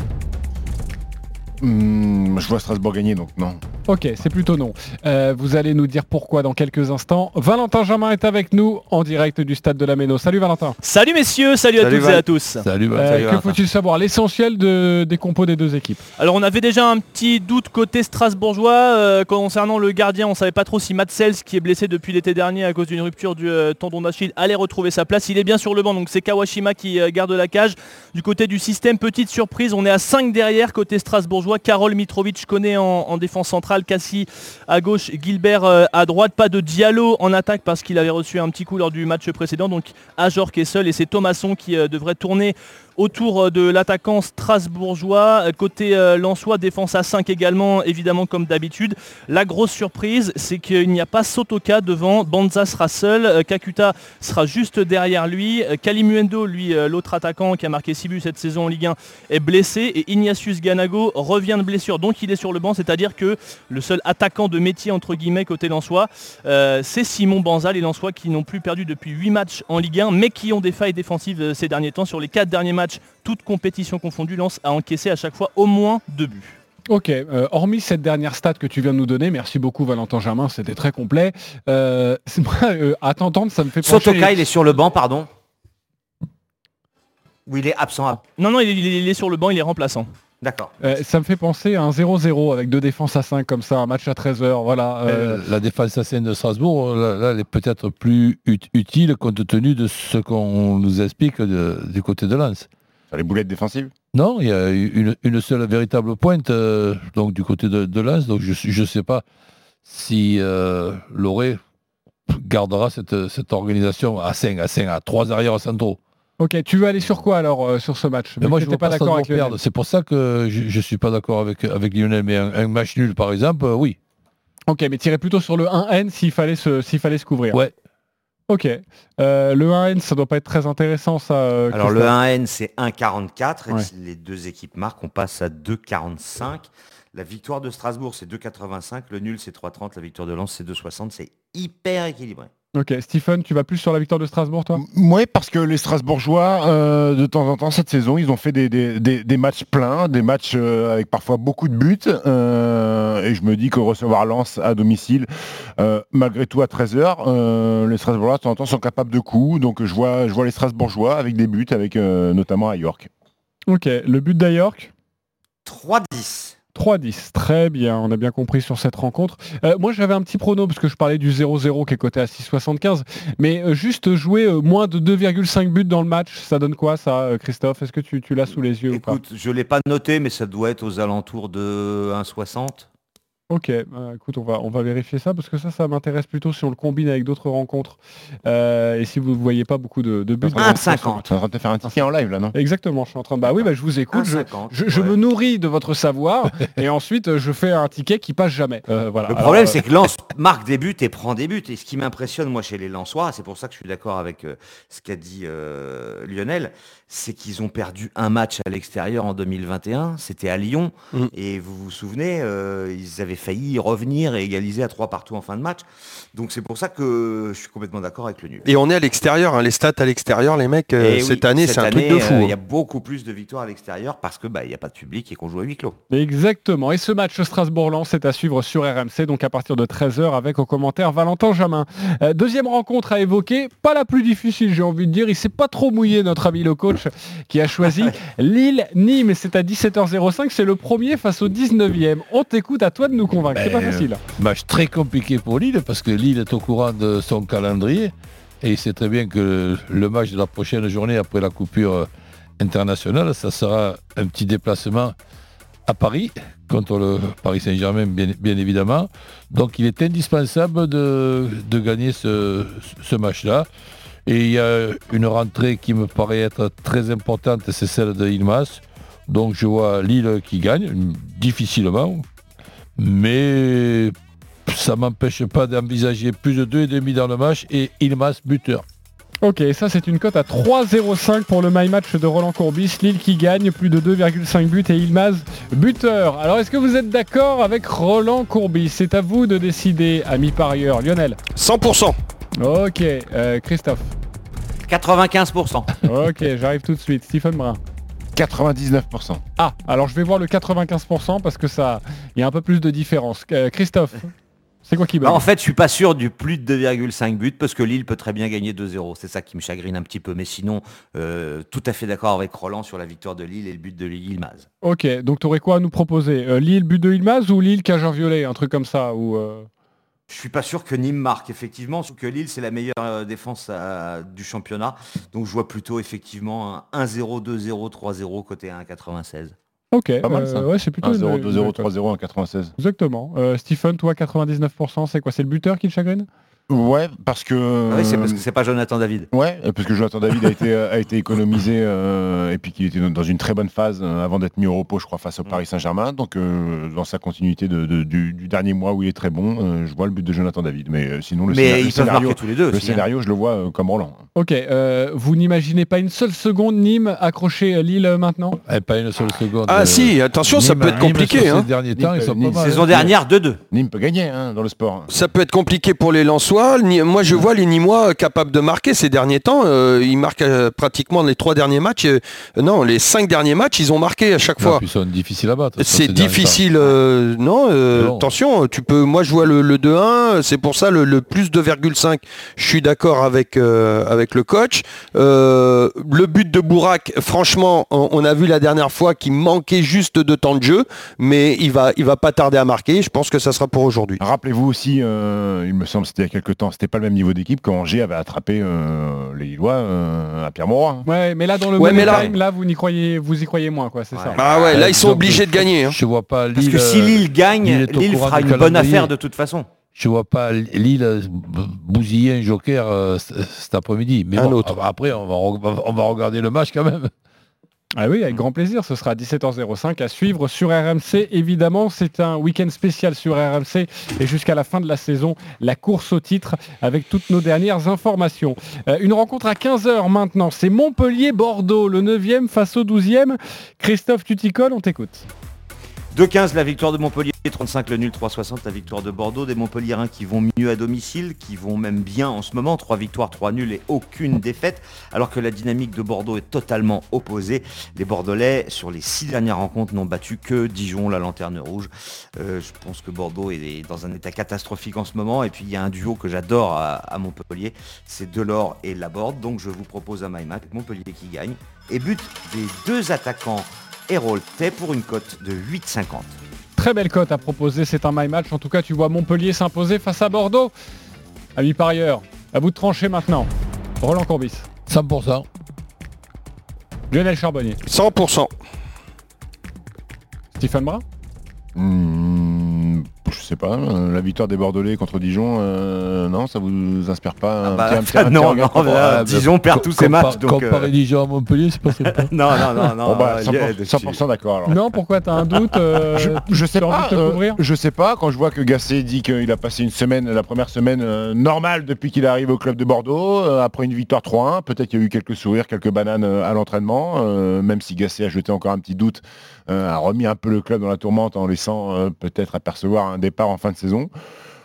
Hmm, je vois Strasbourg gagner, donc non. Ok, c'est plutôt non. Euh, vous allez nous dire pourquoi dans quelques instants. Valentin Germain est avec nous en direct du stade de la Méno. Salut Valentin. Salut messieurs, salut, à Salut, toutes Val. et à tous. Salut, Val. Euh, Salut, que faut-il savoir? L'essentiel de- des compos des deux équipes. Alors on avait déjà un petit doute côté strasbourgeois euh, concernant le gardien. On savait pas trop si Matt Sells, qui est blessé depuis l'été dernier à cause d'une rupture du euh, tendon d'Achille, allait retrouver sa place. Il est bien sur le banc, donc c'est Kawashima qui euh, garde la cage. Du côté du système, petite surprise, on est à 5 derrière côté strasbourgeois. Karol Mitrovic connaît en, en défense centrale, Cassie à gauche, Gilbert euh, à droite. Pas de Diallo en attaque parce qu'il avait reçu un petit coup lors du match précédent. Donc Ajor qui est seul et c'est Thomasson qui euh, devrait tourner autour euh, de l'attaquant strasbourgeois. Euh, Côté euh, Lensois, défense à 5 également, évidemment comme d'habitude. La grosse surprise, c'est qu'il n'y a pas Sotoka devant. Banza sera seul. Kakuta sera juste derrière lui. Kalimuendo, lui, l'autre attaquant qui a marqué 6 buts cette saison en Ligue 1, est blessé. Et Ignatius Ganago revient de blessure. Donc il est sur le banc, c'est-à-dire que le seul attaquant de métier, entre guillemets, côté Lensois, euh, c'est Simon Banza, les Lensois qui n'ont plus perdu depuis 8 matchs en Ligue 1, mais qui ont des failles défensives ces derniers temps. Sur les 4 derniers matchs, toutes compétitions confondues, Lens a encaissé à chaque fois au moins 2 buts. Ok, euh, hormis cette dernière stat que tu viens de nous donner, merci beaucoup Valentin Germain, c'était très complet. Euh, euh, à t'entendre, ça me fait pencher... Sotoka, il est sur le banc, pardon. Ou il est absent Non, non, est- il est sur le banc, il est remplaçant. D'accord. Euh, ça me fait penser à un 0-0 avec deux défenses à 5 comme ça, un match à 13h, voilà. euh, Euh, La défense à scène de Strasbourg, là, là, elle est peut-être plus ut- utile compte tenu de ce qu'on nous explique de- du côté de Lens. Les boulettes défensives? Non, il y a une, une seule véritable pointe euh, donc du côté de, de Lens. Donc je ne sais pas si euh, Loré gardera cette, cette organisation à 5, à 5, à 3 arrières centraux. Ok, tu veux aller sur quoi alors euh, sur ce match? Mais moi, je ne pas pas d'accord avec perdre. Lionel. C'est pour ça que je ne suis pas d'accord avec, avec Lionel. Mais un, un match nul, par exemple, euh, oui. Ok, mais tirer plutôt sur le 1N s'il fallait se, s'il fallait se couvrir. Ouais. Ok. Euh, le 1N, ça doit pas être très intéressant ça. euh, Alors le Christophe. 1N c'est 1,44 et Ouais. si les deux équipes marquent, on passe à 2,45. La victoire de Strasbourg c'est 2,85, le nul c'est 3,30, la victoire de Lens c'est 2,60, c'est hyper équilibré. Ok, Stephen, tu vas plus sur la victoire de Strasbourg toi? Oui, parce que les Strasbourgeois, euh, de temps en temps, cette saison, ils ont fait des, des- des- des matchs pleins, des matchs euh, avec parfois beaucoup de buts. euh, et je me dis que recevoir Lens à domicile, euh, malgré tout à 13h, les Strasbourgeois, de temps en temps, sont capables de coups. Donc je vois, je vois les Strasbourgeois avec des buts, avec euh, notamment à York. Ok, le but d'Ayork? 3-10. 3-10, très bien, on a bien compris sur cette rencontre. Euh, moi j'avais un petit prono parce que je parlais du 0-0 qui est coté à 6,75, mais euh, juste jouer euh, moins de 2,5 buts dans le match, ça donne quoi ça Christophe? Est-ce que tu, tu l'as sous les yeux ou pas? Écoute, je ne l'ai pas noté, mais ça doit être aux alentours de 1,60. Ok, euh, écoute, on va, on va vérifier ça parce que ça, ça m'intéresse plutôt si on le combine avec d'autres rencontres. Euh, et si vous ne voyez pas beaucoup de, de buts. dans cette rencontre. Tu es en train de te faire un ticket en live là, non? Exactement, je suis en train de... Bah oui, bah, je vous écoute, je, 1,50, je- je ouais. me nourris de votre savoir et ensuite je fais un ticket qui passe jamais. Euh, voilà. Le problème, euh, c'est que Lens marque des buts et prend des buts. Et ce qui m'impressionne, moi, chez les Lensois, c'est pour ça que je suis d'accord avec euh, ce qu'a dit euh, Lionel, c'est qu'ils ont perdu un match à l'extérieur en 2021. C'était à Lyon. Mm. Et vous vous souvenez, euh, ils avaient failli revenir et égaliser à trois partout en fin de match. Donc c'est pour ça que je suis complètement d'accord avec le nul. Et on est à l'extérieur, hein, les stats à l'extérieur, les mecs, euh, Et cette oui, année, c'est un truc de fou. euh, Il hein. y a beaucoup plus de victoires à l'extérieur parce que bah, il n'y a pas de public et qu'on joue à huis clos. Exactement. Et ce match Strasbourg-Lens est à suivre sur RMC, donc à partir de 13h avec au commentaire Valentin Jamin. Euh, deuxième rencontre à évoquer, pas la plus difficile j'ai envie de dire, il s'est pas trop mouillé notre ami le coach qui a choisi Lille-Nîmes, c'est à 17h05, c'est le premier face au 19e. On t'écoute, à toi de nous convaincre, c'est pas Ben, facile. Match très compliqué pour Lille parce que Lille est au courant de son calendrier et il sait très bien que le match de la prochaine journée après la coupure euh, internationale, ça sera un petit déplacement à Paris contre le Paris Saint-Germain bien, bien évidemment. Donc il est indispensable de, de gagner ce, ce match-là. Et il y a une rentrée qui me paraît être très importante, c'est celle de Ilmas. Donc je vois Lille qui gagne, difficilement, mais ça m'empêche pas d'envisager plus de 2,5 dans le match et Ilmas buteur. Ok, ça c'est une cote à 3,05 pour le my match de Roland Courbis. Lille qui gagne plus de 2,5 buts et Ilmaz buteur. Alors est-ce que vous êtes d'accord avec Roland Courbis? C'est à vous de décider, ami parieur. Lionel 100%. Ok, euh, Christophe 95%. Ok, j'arrive tout de suite. Stephen Brun 99%. Ah, alors je vais voir le 95% parce que ça, il y a un peu plus de différence. Euh, Christophe, c'est quoi qui Bah, bug? En fait, je suis pas sûr du plus de 2,5 buts parce que Lille peut très bien gagner 2-0. C'est ça qui me chagrine un petit peu. Mais sinon, euh, tout à fait d'accord avec Roland sur la victoire de Lille et le but de Lille-Maz. Ok, donc tu aurais quoi à nous proposer? Euh, Lille but de Ilmaz ou Lille cage en violet, un truc comme ça ou euh, Je suis pas sûr que Nîmes marque effectivement, sauf que Lille c'est la meilleure euh, défense euh, du championnat. Donc je vois plutôt effectivement un 1-0, 2-0, 3-0 côté 1,96. Ok, Pas mal, ça. euh, ouais, c'est plutôt 1-0, une- 2-0, une- 3-0 en 96. Exactement. Euh, Stephen, toi 99%, c'est quoi? C'est le buteur qui te chagrine? Ouais, parce que. Ah oui, c'est parce que c'est pas Jonathan David. Ouais, parce que Jonathan David a été, a été économisé euh, et puis qu'il était dans une très bonne phase euh, avant d'être mis au repos, je crois, face au Paris Saint-Germain. Donc, euh, dans sa continuité de- de- du, du dernier mois où il est très bon, euh, je vois le but de Jonathan David. Mais euh, sinon, le, Mais scénar- ils le peuvent scénario, tous les deux le aussi, hein. scénario, je le vois euh, comme Roland. Ok, euh, vous n'imaginez pas une seule seconde Nîmes accrocher euh, Lille euh, maintenant? Eh, pas une seule seconde. Ah si, attention, ça peut être compliqué. Hein. ces derniers temps, ils sont Nîmes, pas mal. Saison dernière 2-2. Nîmes peut gagner hein, dans le sport. Ça peut être compliqué pour les Lensois. Ni- Moi, je vois les Nîmois capables de marquer ces derniers temps. Euh, ils marquent euh, pratiquement les trois derniers matchs. Euh, non, les cinq derniers matchs, ils ont marqué à chaque fois. sont difficiles à battre. C'est difficile. euh, non, euh, Non. attention, tu peux. Moi, je vois le, le 2-1. C'est pour ça le, le plus 2,5. Je suis d'accord avec euh, avec le coach. Euh, le but de Bourak, franchement, on, on a vu la dernière fois qu'il manquait juste de temps de jeu, mais il va il va pas tarder à marquer. Je pense que ça sera pour aujourd'hui. Rappelez-vous aussi, euh, il me semble, c'était il y a quelques temps, c'était pas le même niveau d'équipe quand Angers avait attrapé euh, les Lillois euh, à Pierre-Mauroy. Ouais, mais là dans le Ouais, mais là- time, là vous n'y croyez, vous y croyez moins quoi, c'est ça. Ah ouais, là ils sont donc, obligés de gagner. hein. Je vois pas Parce Lille. que si euh, Lille gagne, Lille fera une bonne affaire de toute façon. Je vois pas Lille euh, bousiller un joker euh, cet après-midi. Mais Un bon, autre. après, on va, on va regarder le match quand même. Ah oui, avec grand plaisir, ce sera à 17h05 à suivre sur RMC. Évidemment, c'est un week-end spécial sur RMC et jusqu'à la fin de la saison, la course au titre avec toutes nos dernières informations. Euh, une rencontre à 15h maintenant, c'est Montpellier-Bordeaux, le 9e face au 12e. Christophe Tuticol, on t'écoute. 2-15 la victoire de Montpellier, 35 le nul, 3-60 la victoire de Bordeaux. Des Montpelliérains qui vont mieux à domicile, qui vont même bien en ce moment. 3 victoires, 3 nuls et aucune défaite. Alors que la dynamique de Bordeaux est totalement opposée. Les Bordelais, sur les 6 dernières rencontres, n'ont battu que Dijon, la lanterne rouge. Euh, je pense que Bordeaux est dans un état catastrophique en ce moment. Et puis il y a un duo que j'adore à, à Montpellier, c'est Delors et Laborde. Donc je vous propose un my match, Montpellier qui gagne. Et but des deux attaquants Héraultais pour une cote de 8,50. Très belle cote à proposer, c'est un my match. En tout cas, tu vois Montpellier s'imposer face à Bordeaux. Ami parieur, à vous de trancher maintenant. Roland Courbis, 100%. Lionel Charbonnier, 100%. Stephen Brun. Hmm, sais pas, euh, la victoire des Bordelais contre Dijon, euh, non, ça vous inspire pas un bah, petit- un petit- un petit non, non, à- Dijon perd tous ses matchs. Donc, Comparer euh, Dijon à Montpellier, c'est pas sympa. non, non, non, non. Bon, bah, euh, 100%, Lionel, 100% d'accord alors. Non, pourquoi t'as un doute euh, Je, je sais pas, euh, je sais pas, quand je vois que Gasset dit qu'il a passé une semaine, la première semaine euh, normale depuis qu'il arrive au club de Bordeaux, euh, après une victoire 3-1, peut-être qu'il y a eu quelques sourires, quelques bananes euh, à l'entraînement, euh, même si Gasset a jeté encore un petit doute, euh, a remis un peu le club dans la tourmente en laissant euh, peut-être apercevoir un départ en fin de saison.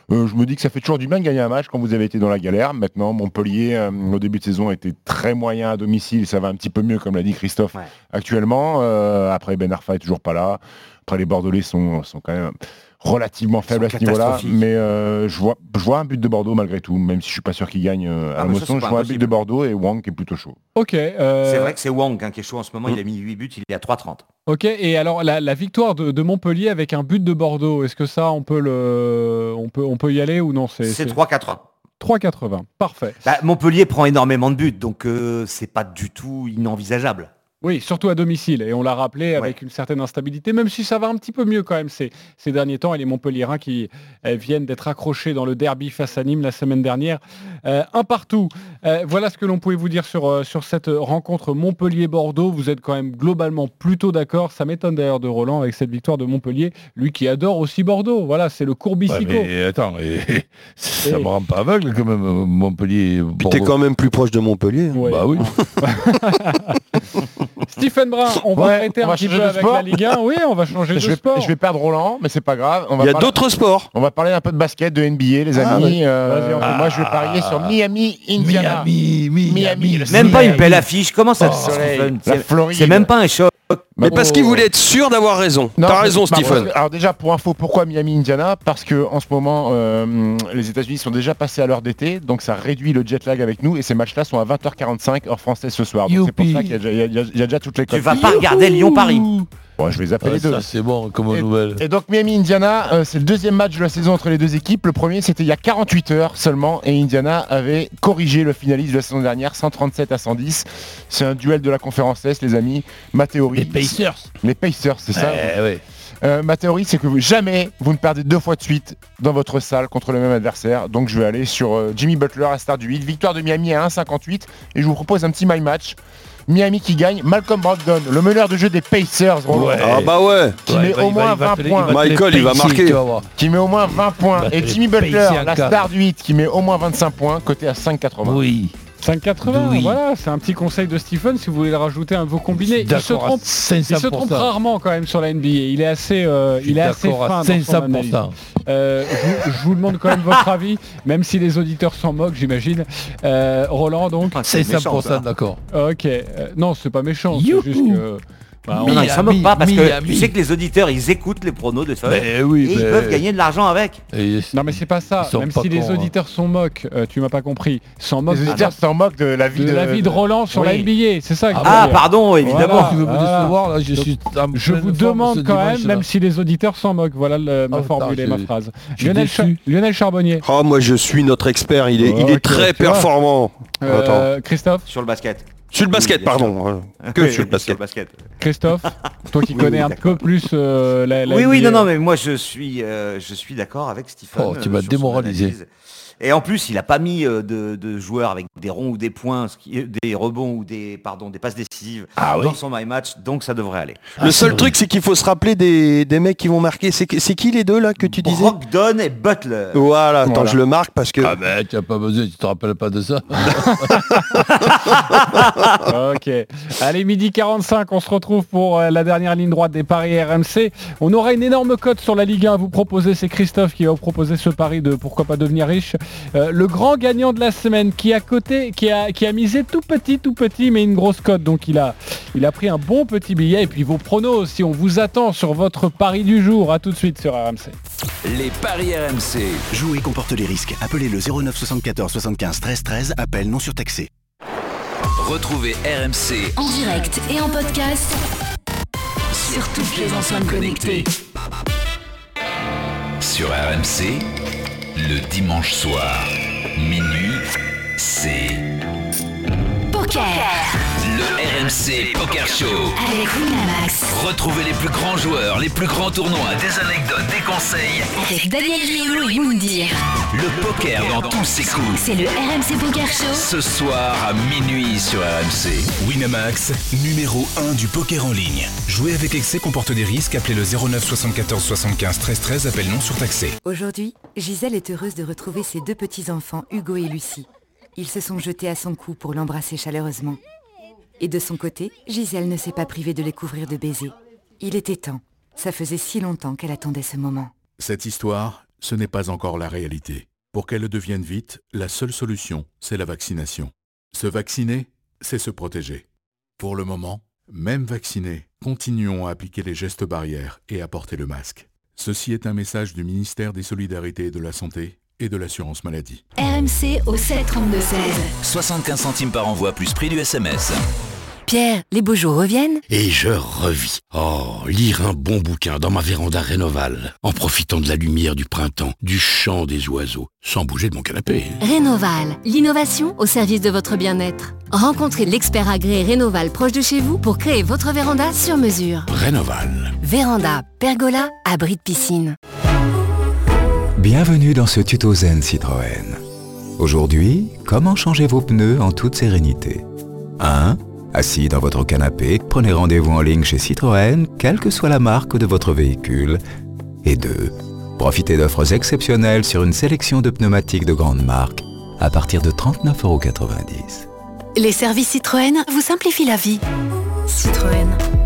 Euh, je me dis que ça fait toujours du bien de gagner un match quand vous avez été dans la galère. Maintenant, Montpellier, euh, au début de saison, était très moyen à domicile. Ça va un petit peu mieux, comme l'a dit Christophe, actuellement. Euh, après, Ben Arfa est toujours pas là. Après, les Bordelais sont, sont quand même relativement faible à ce niveau-là. Mais euh, je, vois, je vois un but de Bordeaux malgré tout, même si je suis pas sûr qu'il gagne euh, Ah, à c'est Je vois un but de Bordeaux et Wang qui est plutôt chaud. Ok. euh, C'est vrai que c'est Wang hein, qui est chaud en ce moment, Mm. il a mis 8 buts, il est à 3,30. Ok, et alors la, la victoire de, de Montpellier avec un but de Bordeaux, est-ce que ça on peut le on peut on peut y aller ou non C'est 3,80. 3,80. Parfait. Bah, Montpellier prend énormément de buts, donc euh, c'est pas du tout inenvisageable. Oui, surtout à domicile. Et on l'a rappelé avec une certaine instabilité, même si ça va un petit peu mieux quand même ces, ces derniers temps. Et les Montpelliérains qui euh, viennent d'être accrochés dans le derby face à Nîmes la semaine dernière. Euh, un partout. Euh, voilà ce que l'on pouvait vous dire sur, euh, sur cette rencontre Montpellier-Bordeaux. Vous êtes quand même globalement plutôt d'accord. Ça m'étonne d'ailleurs de Roland avec cette victoire de Montpellier. Lui qui adore aussi Bordeaux. Voilà, c'est le Ouais, courbicico. mais attends, et- ça Et- me rend pas aveugle quand même, Montpellier. Puis t'es quand même plus proche de Montpellier. Ouais. Bah oui. Stephen Brun, on va Ouais, arrêter on un va petit peu de avec sport. la Ligue 1. Oui, on va changer de vais, sport. je vais perdre Roland, mais c'est pas grave. On va Il y a parler- d'autres sports. On va parler un peu de basket, de NBA, les Ah, amis. Euh, fait- moi, je vais parier sur Miami, Indiana. Miami, Miami. le Même pas une belle affiche, comment ça Oh. C'est même pas un choc. Mais parce Oh. qu'il voulait être sûr d'avoir raison. Non, T'as raison, bah, Stephen. parce alors déjà pour info, pourquoi Miami Indiana? Parce que en ce moment, euh, les États-Unis sont déjà passés à l'heure d'été, donc ça réduit le jet lag avec nous. Et ces matchs-là sont à 20h45 heure française ce soir. Donc c'est pour ça qu'il y, a déjà- y y a- toutes les Tu cotes. vas pas regarder Lyon-Paris. Bon, je vais les appeler Ouais, les deux. ça c'est bon comme nouvelle. Et donc Miami Indiana, euh, c'est le deuxième match de la saison entre les deux équipes. Le premier c'était il y a 48 heures seulement et Indiana avait corrigé le finaliste de la saison dernière 137 à 110. C'est un duel de la conférence Est les amis. Ma théorie. Les Pacers. Les Pacers, c'est ça Eh ouais. Euh, ma théorie, c'est que vous, jamais vous ne perdez deux fois de suite dans votre salle contre le même adversaire. Donc je vais aller sur euh, Jimmy Butler à star du 8. Victoire de Miami à 1,58. Et je vous propose un petit my match. Miami qui gagne. Malcolm Brogdon, le meneur de jeu des Pacers, Ouais. Ah bah ouais. qui Ouais, met va- au moins il va 20 te les- points. Michael, il va marquer. Qui met au moins 20 points. Et pacer Butler, la star du 8, qui met au moins 25 points, côté à 5,80. Oui. 5,80, Oui. voilà, c'est un petit conseil de Stephen si vous voulez le rajouter à vos combinés. Il se trompe, il se 500%. trompe rarement quand même sur la NBA. Il est assez, euh, il est assez fin dans son analyse. 500%. Euh, je, vous- je vous demande quand même votre avis, même si les auditeurs s'en moquent, j'imagine. Euh, Roland, donc. Ah, c'est méchant, 500% ça. d'accord. Ok. euh, non, c'est pas méchant. C'est juste que. Bah, on- ils s'en moquent pas parce que tu sais que les auditeurs ils écoutent les pronos de ça Mais oui, et ils mais- peuvent gagner de l'argent avec. Et- Non mais c'est pas ça. Ils Même pas si les hein. auditeurs s'en moquent, euh, tu m'as pas compris. S'en moquent Les de, auditeurs s'en moquent de la vie de de, la vie de Roland sur la Oui. NBA. C'est ça. que Ah dire. pardon, évidemment. Voilà. Tu veux me Voilà. décevoir là Je Donc, suis en Je pleine vous demande quand même, même si les auditeurs s'en moquent, voilà le- ma Oh, formule et ma phrase. Lionel, Charbonnier, Oh, moi je suis notre expert. Il est, il est Ok, très performant. Euh, Christophe, Sur le basket. Sur le basket, Oui, pardon. euh, Que Oui, sur le basket. Christophe, toi qui Oui, connais oui, un peu plus euh, la, la Oui, oui, NBA. non, non, mais moi je suis, euh, je suis d'accord avec Stephen. Oh, tu euh, m'as démoralisé. Et en plus, il a pas mis euh, de, de joueurs avec des ronds ou des points, des rebonds ou des, pardon, des passes décisives Ah oui. dans son my match, donc ça devrait aller. Le Ah, seul truc, c'est qu'il faut se rappeler des, des mecs qui vont marquer. C'est qui les deux là que tu disais? Brogdon et Butler. Voilà, attends, Voilà. je le marque parce que. Ah ben tu n'as pas besoin, tu te rappelles pas de ça ok. Allez, midi 45, on se retrouve pour euh, la dernière ligne droite des paris RMC. On aura une énorme cote sur la Ligue 1 à vous proposer. C'est Christophe qui va vous proposer ce pari de pourquoi pas devenir riche. Euh, le grand gagnant de la semaine qui a coté, qui a, qui a misé tout petit, tout petit, mais une grosse cote. Donc il a, il a pris un bon petit billet. Et puis vos pronos aussi. On vous attend sur votre pari du jour. À tout de suite sur RMC. Les paris RMC. Jouer comporte les risques. Appelez le 09 74 75 13 13. Appel non surtaxé. Retrouvez RMC En direct et en podcast sur toutes les enceintes connectées. Sur RMC, le dimanche soir, minuit, c'est Poker le RMC Poker Show. avec Winamax. Retrouvez les plus grands joueurs, les plus grands tournois, des anecdotes, des conseils. Avec Daniel Riolo et Moundir. Le poker dans tous ses coups. C'est le RMC Poker Show. Ce soir à minuit sur RMC. Winamax, numéro 1 du poker en ligne. Jouer avec excès comporte des risques. Appelez le 09 74 75 13 13. Appel non surtaxé. Aujourd'hui, Gisèle est heureuse de retrouver ses deux petits-enfants, Hugo et Lucie. Ils se sont jetés à son cou pour l'embrasser chaleureusement. Et de son côté, Gisèle ne s'est pas privée de les couvrir de baisers. Il était temps. Ça faisait si longtemps qu'elle attendait ce moment. Cette histoire, ce n'est pas encore la réalité. Pour qu'elle le devienne vite, la seule solution, c'est la vaccination. Se vacciner, c'est se protéger. Pour le moment, même vaccinés, continuons à appliquer les gestes barrières et à porter le masque. Ceci est un message du ministère des Solidarités et de la Santé et de l'Assurance Maladie. RMC au 732-16. 75 centimes par envoi plus prix du SMS. Pierre, les beaux jours reviennent Et je revis. Oh, lire un bon bouquin dans ma véranda Rénoval, en profitant de la lumière du printemps, du chant des oiseaux, sans bouger de mon canapé. Rénoval, l'innovation au service de votre bien-être. Rencontrez l'expert agréé Rénoval proche de chez vous pour créer votre véranda sur mesure. Rénoval. Véranda, pergola, abri de piscine. Bienvenue dans ce tuto Zen Citroën. Aujourd'hui, comment changer vos pneus en toute sérénité? 1. Assis dans votre canapé, prenez rendez-vous en ligne chez Citroën, quelle que soit la marque de votre véhicule. Et 2. Profitez d'offres exceptionnelles sur une sélection de pneumatiques de grande marque à partir de 39,90€. Les services Citroën vous simplifient la vie. Citroën.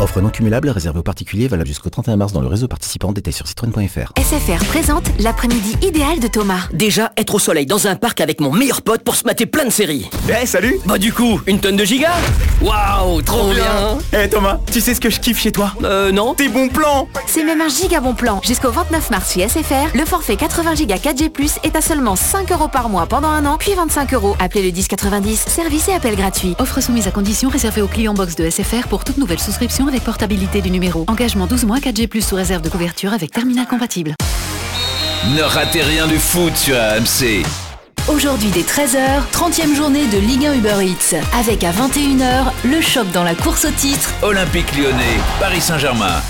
Offre non cumulable réservée aux particuliers valable jusqu'au 31 mars dans le réseau participant. Détails sur citroën.fr. SFR présente l'après-midi idéal de Thomas. Déjà, être au soleil dans un parc avec mon meilleur pote pour se mater plein de séries. Eh salut Bah du coup, une tonne de gigas Waouh, trop bien Eh Thomas, tu sais ce que je kiffe chez toi? Euh non Tes bons plans C'est même un giga bon plan. Jusqu'au 29 mars chez SFR, le forfait 80 Go 4G+, est à seulement 5 euros par mois pendant un an, puis 25 euros. Appelez le 1090, service et appel gratuit. Offre soumise à condition réservée aux clients box de SFR pour toute nouvelle souscription avec portabilité du numéro. Engagement 12 mois 4G+, sous réserve de couverture avec terminal compatible. Ne ratez rien du foot sur RMC. Aujourd'hui dès 13h, 30e journée de Ligue 1 Uber Eats. Avec à 21h, le choc dans la course au titre. Olympique lyonnais, Paris Saint-Germain.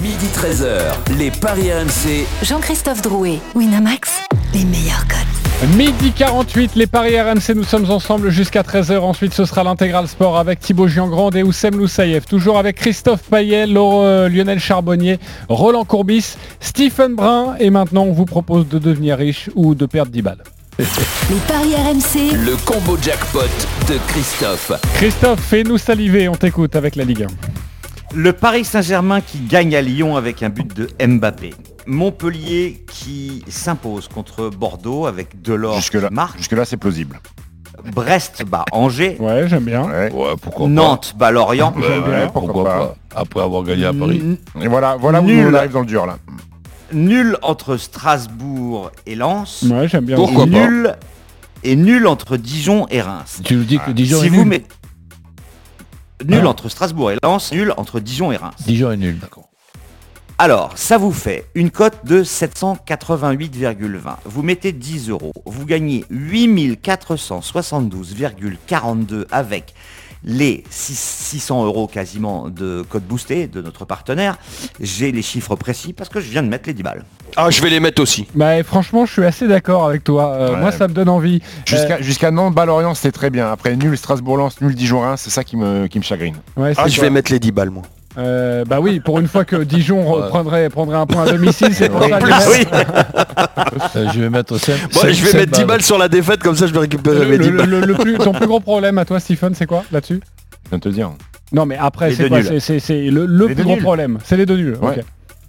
Midi 13h, les Paris RMC. Jean-Christophe Drouet, Winamax, les meilleurs codes. Midi 48, les Paris RMC, nous sommes ensemble jusqu'à 13h. Ensuite, ce sera l'intégral sport avec Thibaut Giangrande et Oussem Loussaïev. Toujours avec Christophe Payet, Laure- euh, Lionel Charbonnier, Roland Courbis, Stephen Brun. Et maintenant, on vous propose de devenir riche ou de perdre 10 balles. Les Paris RMC, Le combo jackpot de Christophe. Christophe, fais-nous saliver, on t'écoute avec la Ligue 1. Le Paris Saint-Germain qui gagne à Lyon avec un but de Mbappé. Montpellier qui s'impose contre Bordeaux avec Delors Jusque-là, qui marque. jusque-là c'est plausible. Brest bat Angers. Ouais, j'aime bien. Ouais. pourquoi Nantes bat Lorient. Ouais, pourquoi, pourquoi pas. Après avoir gagné à Paris. N- Et voilà, voilà où Nul. on arrive dans le dur là. Nul entre Strasbourg et Lens. Ouais, j'aime bien. Pourquoi pas nul et nul entre Dijon et Reims. Tu nous dis que Dijon si est vous nul met- Nul Hein entre Strasbourg et Lens, nul entre Dijon et Reims. Dijon est nul, d'accord. Alors, ça vous fait une cote de 788,20. Vous mettez 10 euros. Vous gagnez 8472,42 avec les 6 600 euros quasiment de code boosté de notre partenaire. J'ai les chiffres précis parce que je viens de mettre les 10 balles. Ah, je vais les mettre aussi. Bah, franchement, je suis assez d'accord avec toi. Euh, Ouais. Moi, ça me donne envie. Jusqu'à Euh, jusqu'à Nantes, Bas-Lorient, c'était très bien. Après, nul Strasbourg-Lens, nul Dijon-Reims, c'est ça qui me, qui me chagrine. ouais, Ah, je vais mettre les 10 balles, moi. Euh, bah oui, pour une fois que Dijon reprendrait, prendrait un point à domicile, c'est pour ça. Ah. Oui. Euh, je vais mettre 5 Bon, je vais mettre 10 balles sur la défaite, comme ça je vais récupérer Le, mes 10 le- balles. le- le plus, ton plus gros problème à toi, Stephen, c'est quoi là-dessus? Je viens de te dire. Non, mais après, Les c'est deux quoi nuls. C'est- C'est c'est le, le Les plus deux gros nuls. problème. C'est les deux nuls. Ouais. ok.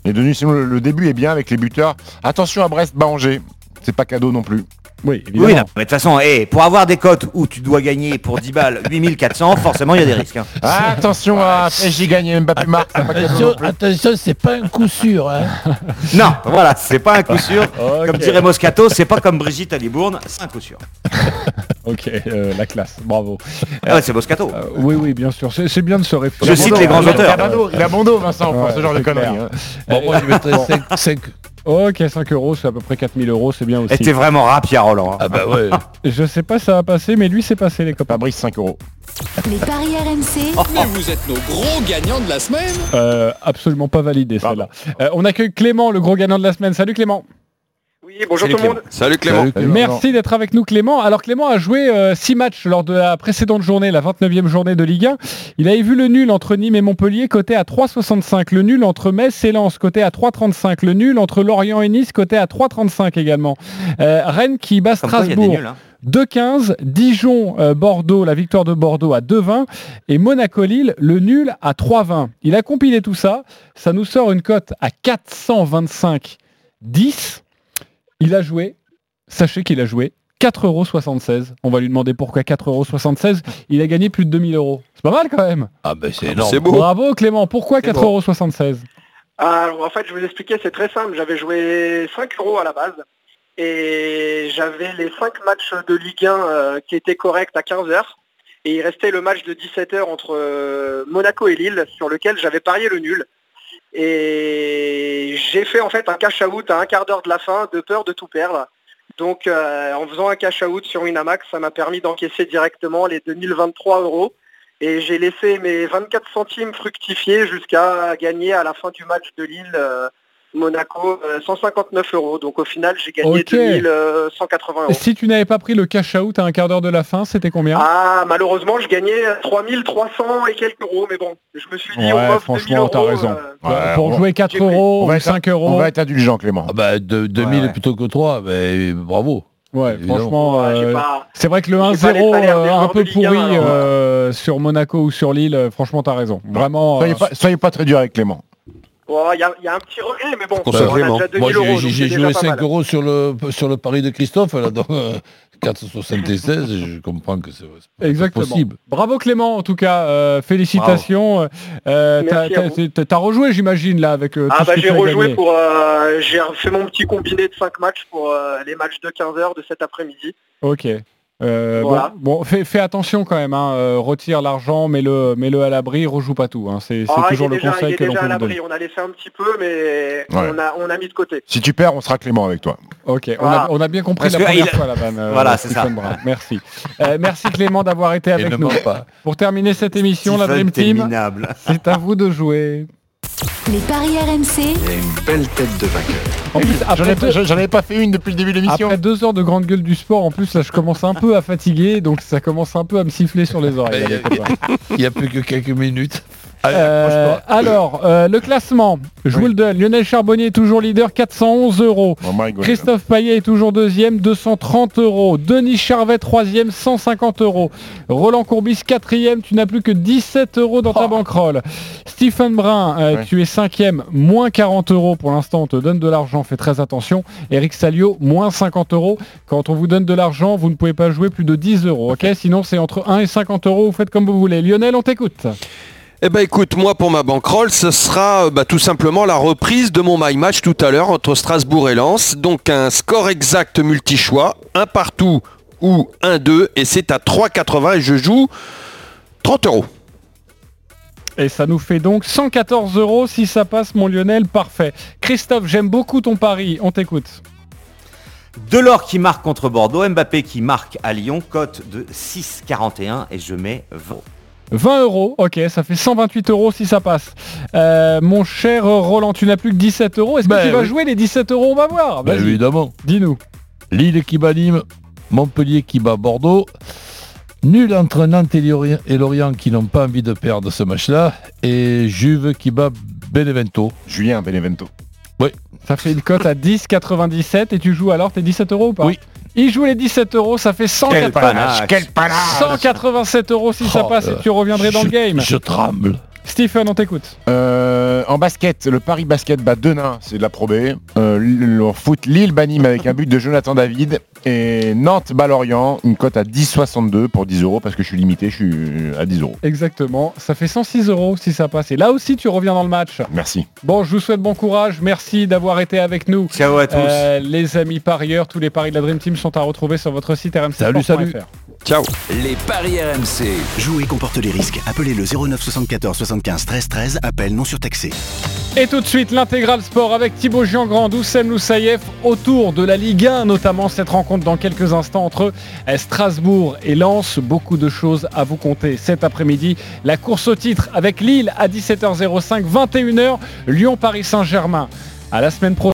Et de nuit, sinon, le, le début est bien avec les buteurs. Attention à Brest, bas Angers. C'est pas cadeau non plus. Oui, Oui, non, mais de toute façon, eh, pour avoir des cotes où tu dois gagner pour 10 balles 8400, forcément il y a des risques. hein. Attention à PSG gagné, Mbappé non Attention, attention, c'est pas un coup sûr. Hein. Non, voilà, c'est pas un coup sûr. Comme dirait Moscato, c'est pas comme Brigitte à Libourne, c'est un coup sûr. Ok, euh, la classe, bravo. Ah ouais, c'est Moscato. Euh, oui, oui, bien sûr. C'est bien de se référer. Je cite les grands auteurs. Il a bon dos, Vincent, pour ce genre de conneries. hein. Bon, moi, je mettrais 5. Ok, 5 euros, c'est à peu près 4000 euros, c'est bien Et aussi. t'es vraiment rap, Pierre Roland. hein. Ah bah ouais. Je sais pas ça va passer, mais lui, c'est passé, les copains. Fabrice, 5 euros. les Paris RMC, Mais vous êtes nos gros gagnants de la semaine Euh, absolument pas validé, celle-là. Euh, on accueille Clément, le gros gagnant de la semaine. Salut Clément. Oui, bonjour tout le monde. Salut Clément. Salut, Clément. Merci d'être avec nous Clément. Alors Clément a joué 6 matchs lors de la précédente journée, la 29e journée de Ligue 1. Il avait vu le nul entre Nîmes et Montpellier côté à 3,65. Le nul entre Metz et Lens côté à 3,35. Le nul entre Lorient et Nice côté à 3,35 également. Euh, Rennes qui bat Comme quoi, il y a des Strasbourg. nuls. hein. 2,15, Dijon, euh, Bordeaux, la victoire de Bordeaux à 2,20 et Monaco-Lille, le nul à 3,20. Il a compilé tout ça, ça nous sort une cote à 425,10. Il a joué, sachez qu'il a joué 4,76€. On va lui demander pourquoi 4,76€. Il a gagné plus de 2000 euros. C'est pas mal quand même. Ah bah c'est énorme. C'est beau. Bravo Clément, pourquoi C'est bon. 4,76€ Alors en fait, je vais vous expliquer, c'est très simple. J'avais joué 5 euros à la base et j'avais les 5 matchs de Ligue 1 euh, qui étaient corrects à 15h. Et il restait le match de 17h entre euh, Monaco et Lille sur lequel j'avais parié le nul. Et j'ai fait en fait un cash out à un quart d'heure de la fin de peur de tout perdre. Donc euh, en faisant un cash out sur Winamax, ça m'a permis d'encaisser directement les 2023 euros. Et j'ai laissé mes 24 centimes fructifier jusqu'à gagner à la fin du match de Lille euh, Monaco euh, 159 euros. Donc au final j'ai gagné Ok. 2180 euros. Si tu n'avais pas pris le cash out à un quart d'heure de la fin, c'était combien? Ah malheureusement je gagnais 3300 et quelques euros. Mais bon, je me suis dit on Ouais, m'offre 2000 franchement, t'as raison. euh, pour jouer 4 euros on va ou être- 5 euros. On va être indulgent, Clément. Ah bah, de, 2000 Ouais, ouais. plutôt que 3, ben, bravo. Ouais, Évidemment. franchement, euh, c'est vrai que le j'ai pas les 1-0 salaires des euh, un peu pourri euh, sur Monaco ou sur Lille, euh, franchement, t'as raison. Vraiment. Soyez euh, pas, soyez pas très dur avec Clément. Il y, a- il y a un petit regret, mais bon, Qu'on on se a Clément. déjà 2000 Moi, j'ai- euros. joué pas 5 mal. euros sur le, sur le pari de Christophe, là, donc euh, 4,76, je comprends que c'est possible. Bravo Clément, en tout cas, euh, félicitations. Euh, t'as- à t'as- rejoué, j'imagine, là, avec euh, Ah bah j'ai rejoué gagné. pour euh, j'ai fait mon petit combiné de 5 matchs pour euh, les matchs de 15 heures de cet après-midi. Ok. Euh, Voilà. Bon, bon, fais, fais attention quand même, hein, euh, retire l'argent, mets-le mets -le à l'abri, rejoue pas tout. hein. C'est Ah, toujours le est déjà, il conseil que l'on peut à donner. on a laissé un petit peu mais Ouais. on, a, on a mis de côté. Si tu perds, on sera Clément avec toi. Ok, on, a, on a bien compris Parce la première il- fois la vanne. euh, Voilà, c'est Stephen ça. Brun. Merci. Euh, merci Clément d'avoir été avec nous. pas. Pour terminer cette émission, la Dream Team, c'est à vous de jouer. Les paris RMC, Il y a une belle tête de vainqueur. En plus, J'en après, ai, deux, j'en avais pas fait une depuis le début de l'émission. après deux heures de grande gueule du sport, en plus, là, je commence un peu à fatiguer, donc ça commence un peu à me siffler sur les oreilles. A-. Il n'y a plus que quelques minutes. Euh, alors, euh, le classement. Je vous le donne. Lionel Charbonnier est toujours leader, 411 euros. Oh. Christophe Payet est toujours deuxième, 230 euros. Denis Charvet, troisième, 150 euros. Roland Courbis, quatrième, tu n'as plus que 17 euros dans ta banquerolle. Stephen Brun, euh, tu es cinquième, moins 40 euros. Pour l'instant, on te donne de l'argent, fais très attention. Eric Salio, moins 50 euros. Quand on vous donne de l'argent, vous ne pouvez pas jouer plus de 10 euros. ok? Sinon, c'est entre 1 et 50 euros. Vous faites comme vous voulez. Lionel, on t'écoute. Eh ben écoute, moi pour ma bankroll, ce sera euh, bah, tout simplement la reprise de mon my match tout à l'heure entre Strasbourg et Lens. Donc un score exact multi-choix, un partout ou un 2 et c'est à 3,80 et je joue 30 euros. Et ça nous fait donc 114 euros si ça passe, mon Lionel, parfait. Christophe, j'aime beaucoup ton pari, on t'écoute. Delors qui marque contre Bordeaux, Mbappé qui marque à Lyon, cote de 6,41 et je mets 20. 20 euros, ok, ça fait 128 euros si ça passe. Euh, mon cher Roland, tu n'as plus que 17 euros. Est-ce que Ben tu vas oui. jouer les 17 euros On va voir. Ben, évidemment. dis-nous. Lille qui bat Nîmes, Montpellier qui bat Bordeaux. Nul entre Nantes et Lorient, et Lorient qui n'ont pas envie de perdre ce match-là. Et Juve qui bat Benevento. Julien Benevento. Ça fait une cote à 10,97 et tu joues alors tes 17 euros ou pas? Oui. Il joue les 17 euros, ça fait 180 panache. Quel panache 187 euros si ça Oh, passe et euh, tu reviendrais dans le game. Je tremble. Stephen, on t'écoute. Euh, en basket, le Paris Basket bat Denain, c'est de la Pro B. Euh, le- en foot, Lille bat Nîmes avec un but de Jonathan David. Et Nantes bat Lorient, une cote à 10,62 pour 10 euros parce que je suis limité, je suis à 10 euros. Exactement, ça fait 106 euros si ça passe. Et là aussi, tu reviens dans le match. Merci. Bon, je vous souhaite bon courage. Merci d'avoir été avec nous. Ciao à tous. Euh, les amis parieurs, tous les paris de la Dream Team sont à retrouver sur votre site rmc. Salut, salut. Ciao. Les paris RMC. Jouer comporte les risques. Appelez le 09 74 75 13 13. Appel non surtaxé. Et tout de suite, l'intégral sport avec Thibaut Giangrand, Oussem Loussaïef, autour de la Ligue 1, notamment cette rencontre dans quelques instants entre euh, Strasbourg et Lens. Beaucoup de choses à vous compter cet après-midi. La course au titre avec Lille à 17h05, 21h, Lyon-Paris Saint-Germain. À la semaine prochaine.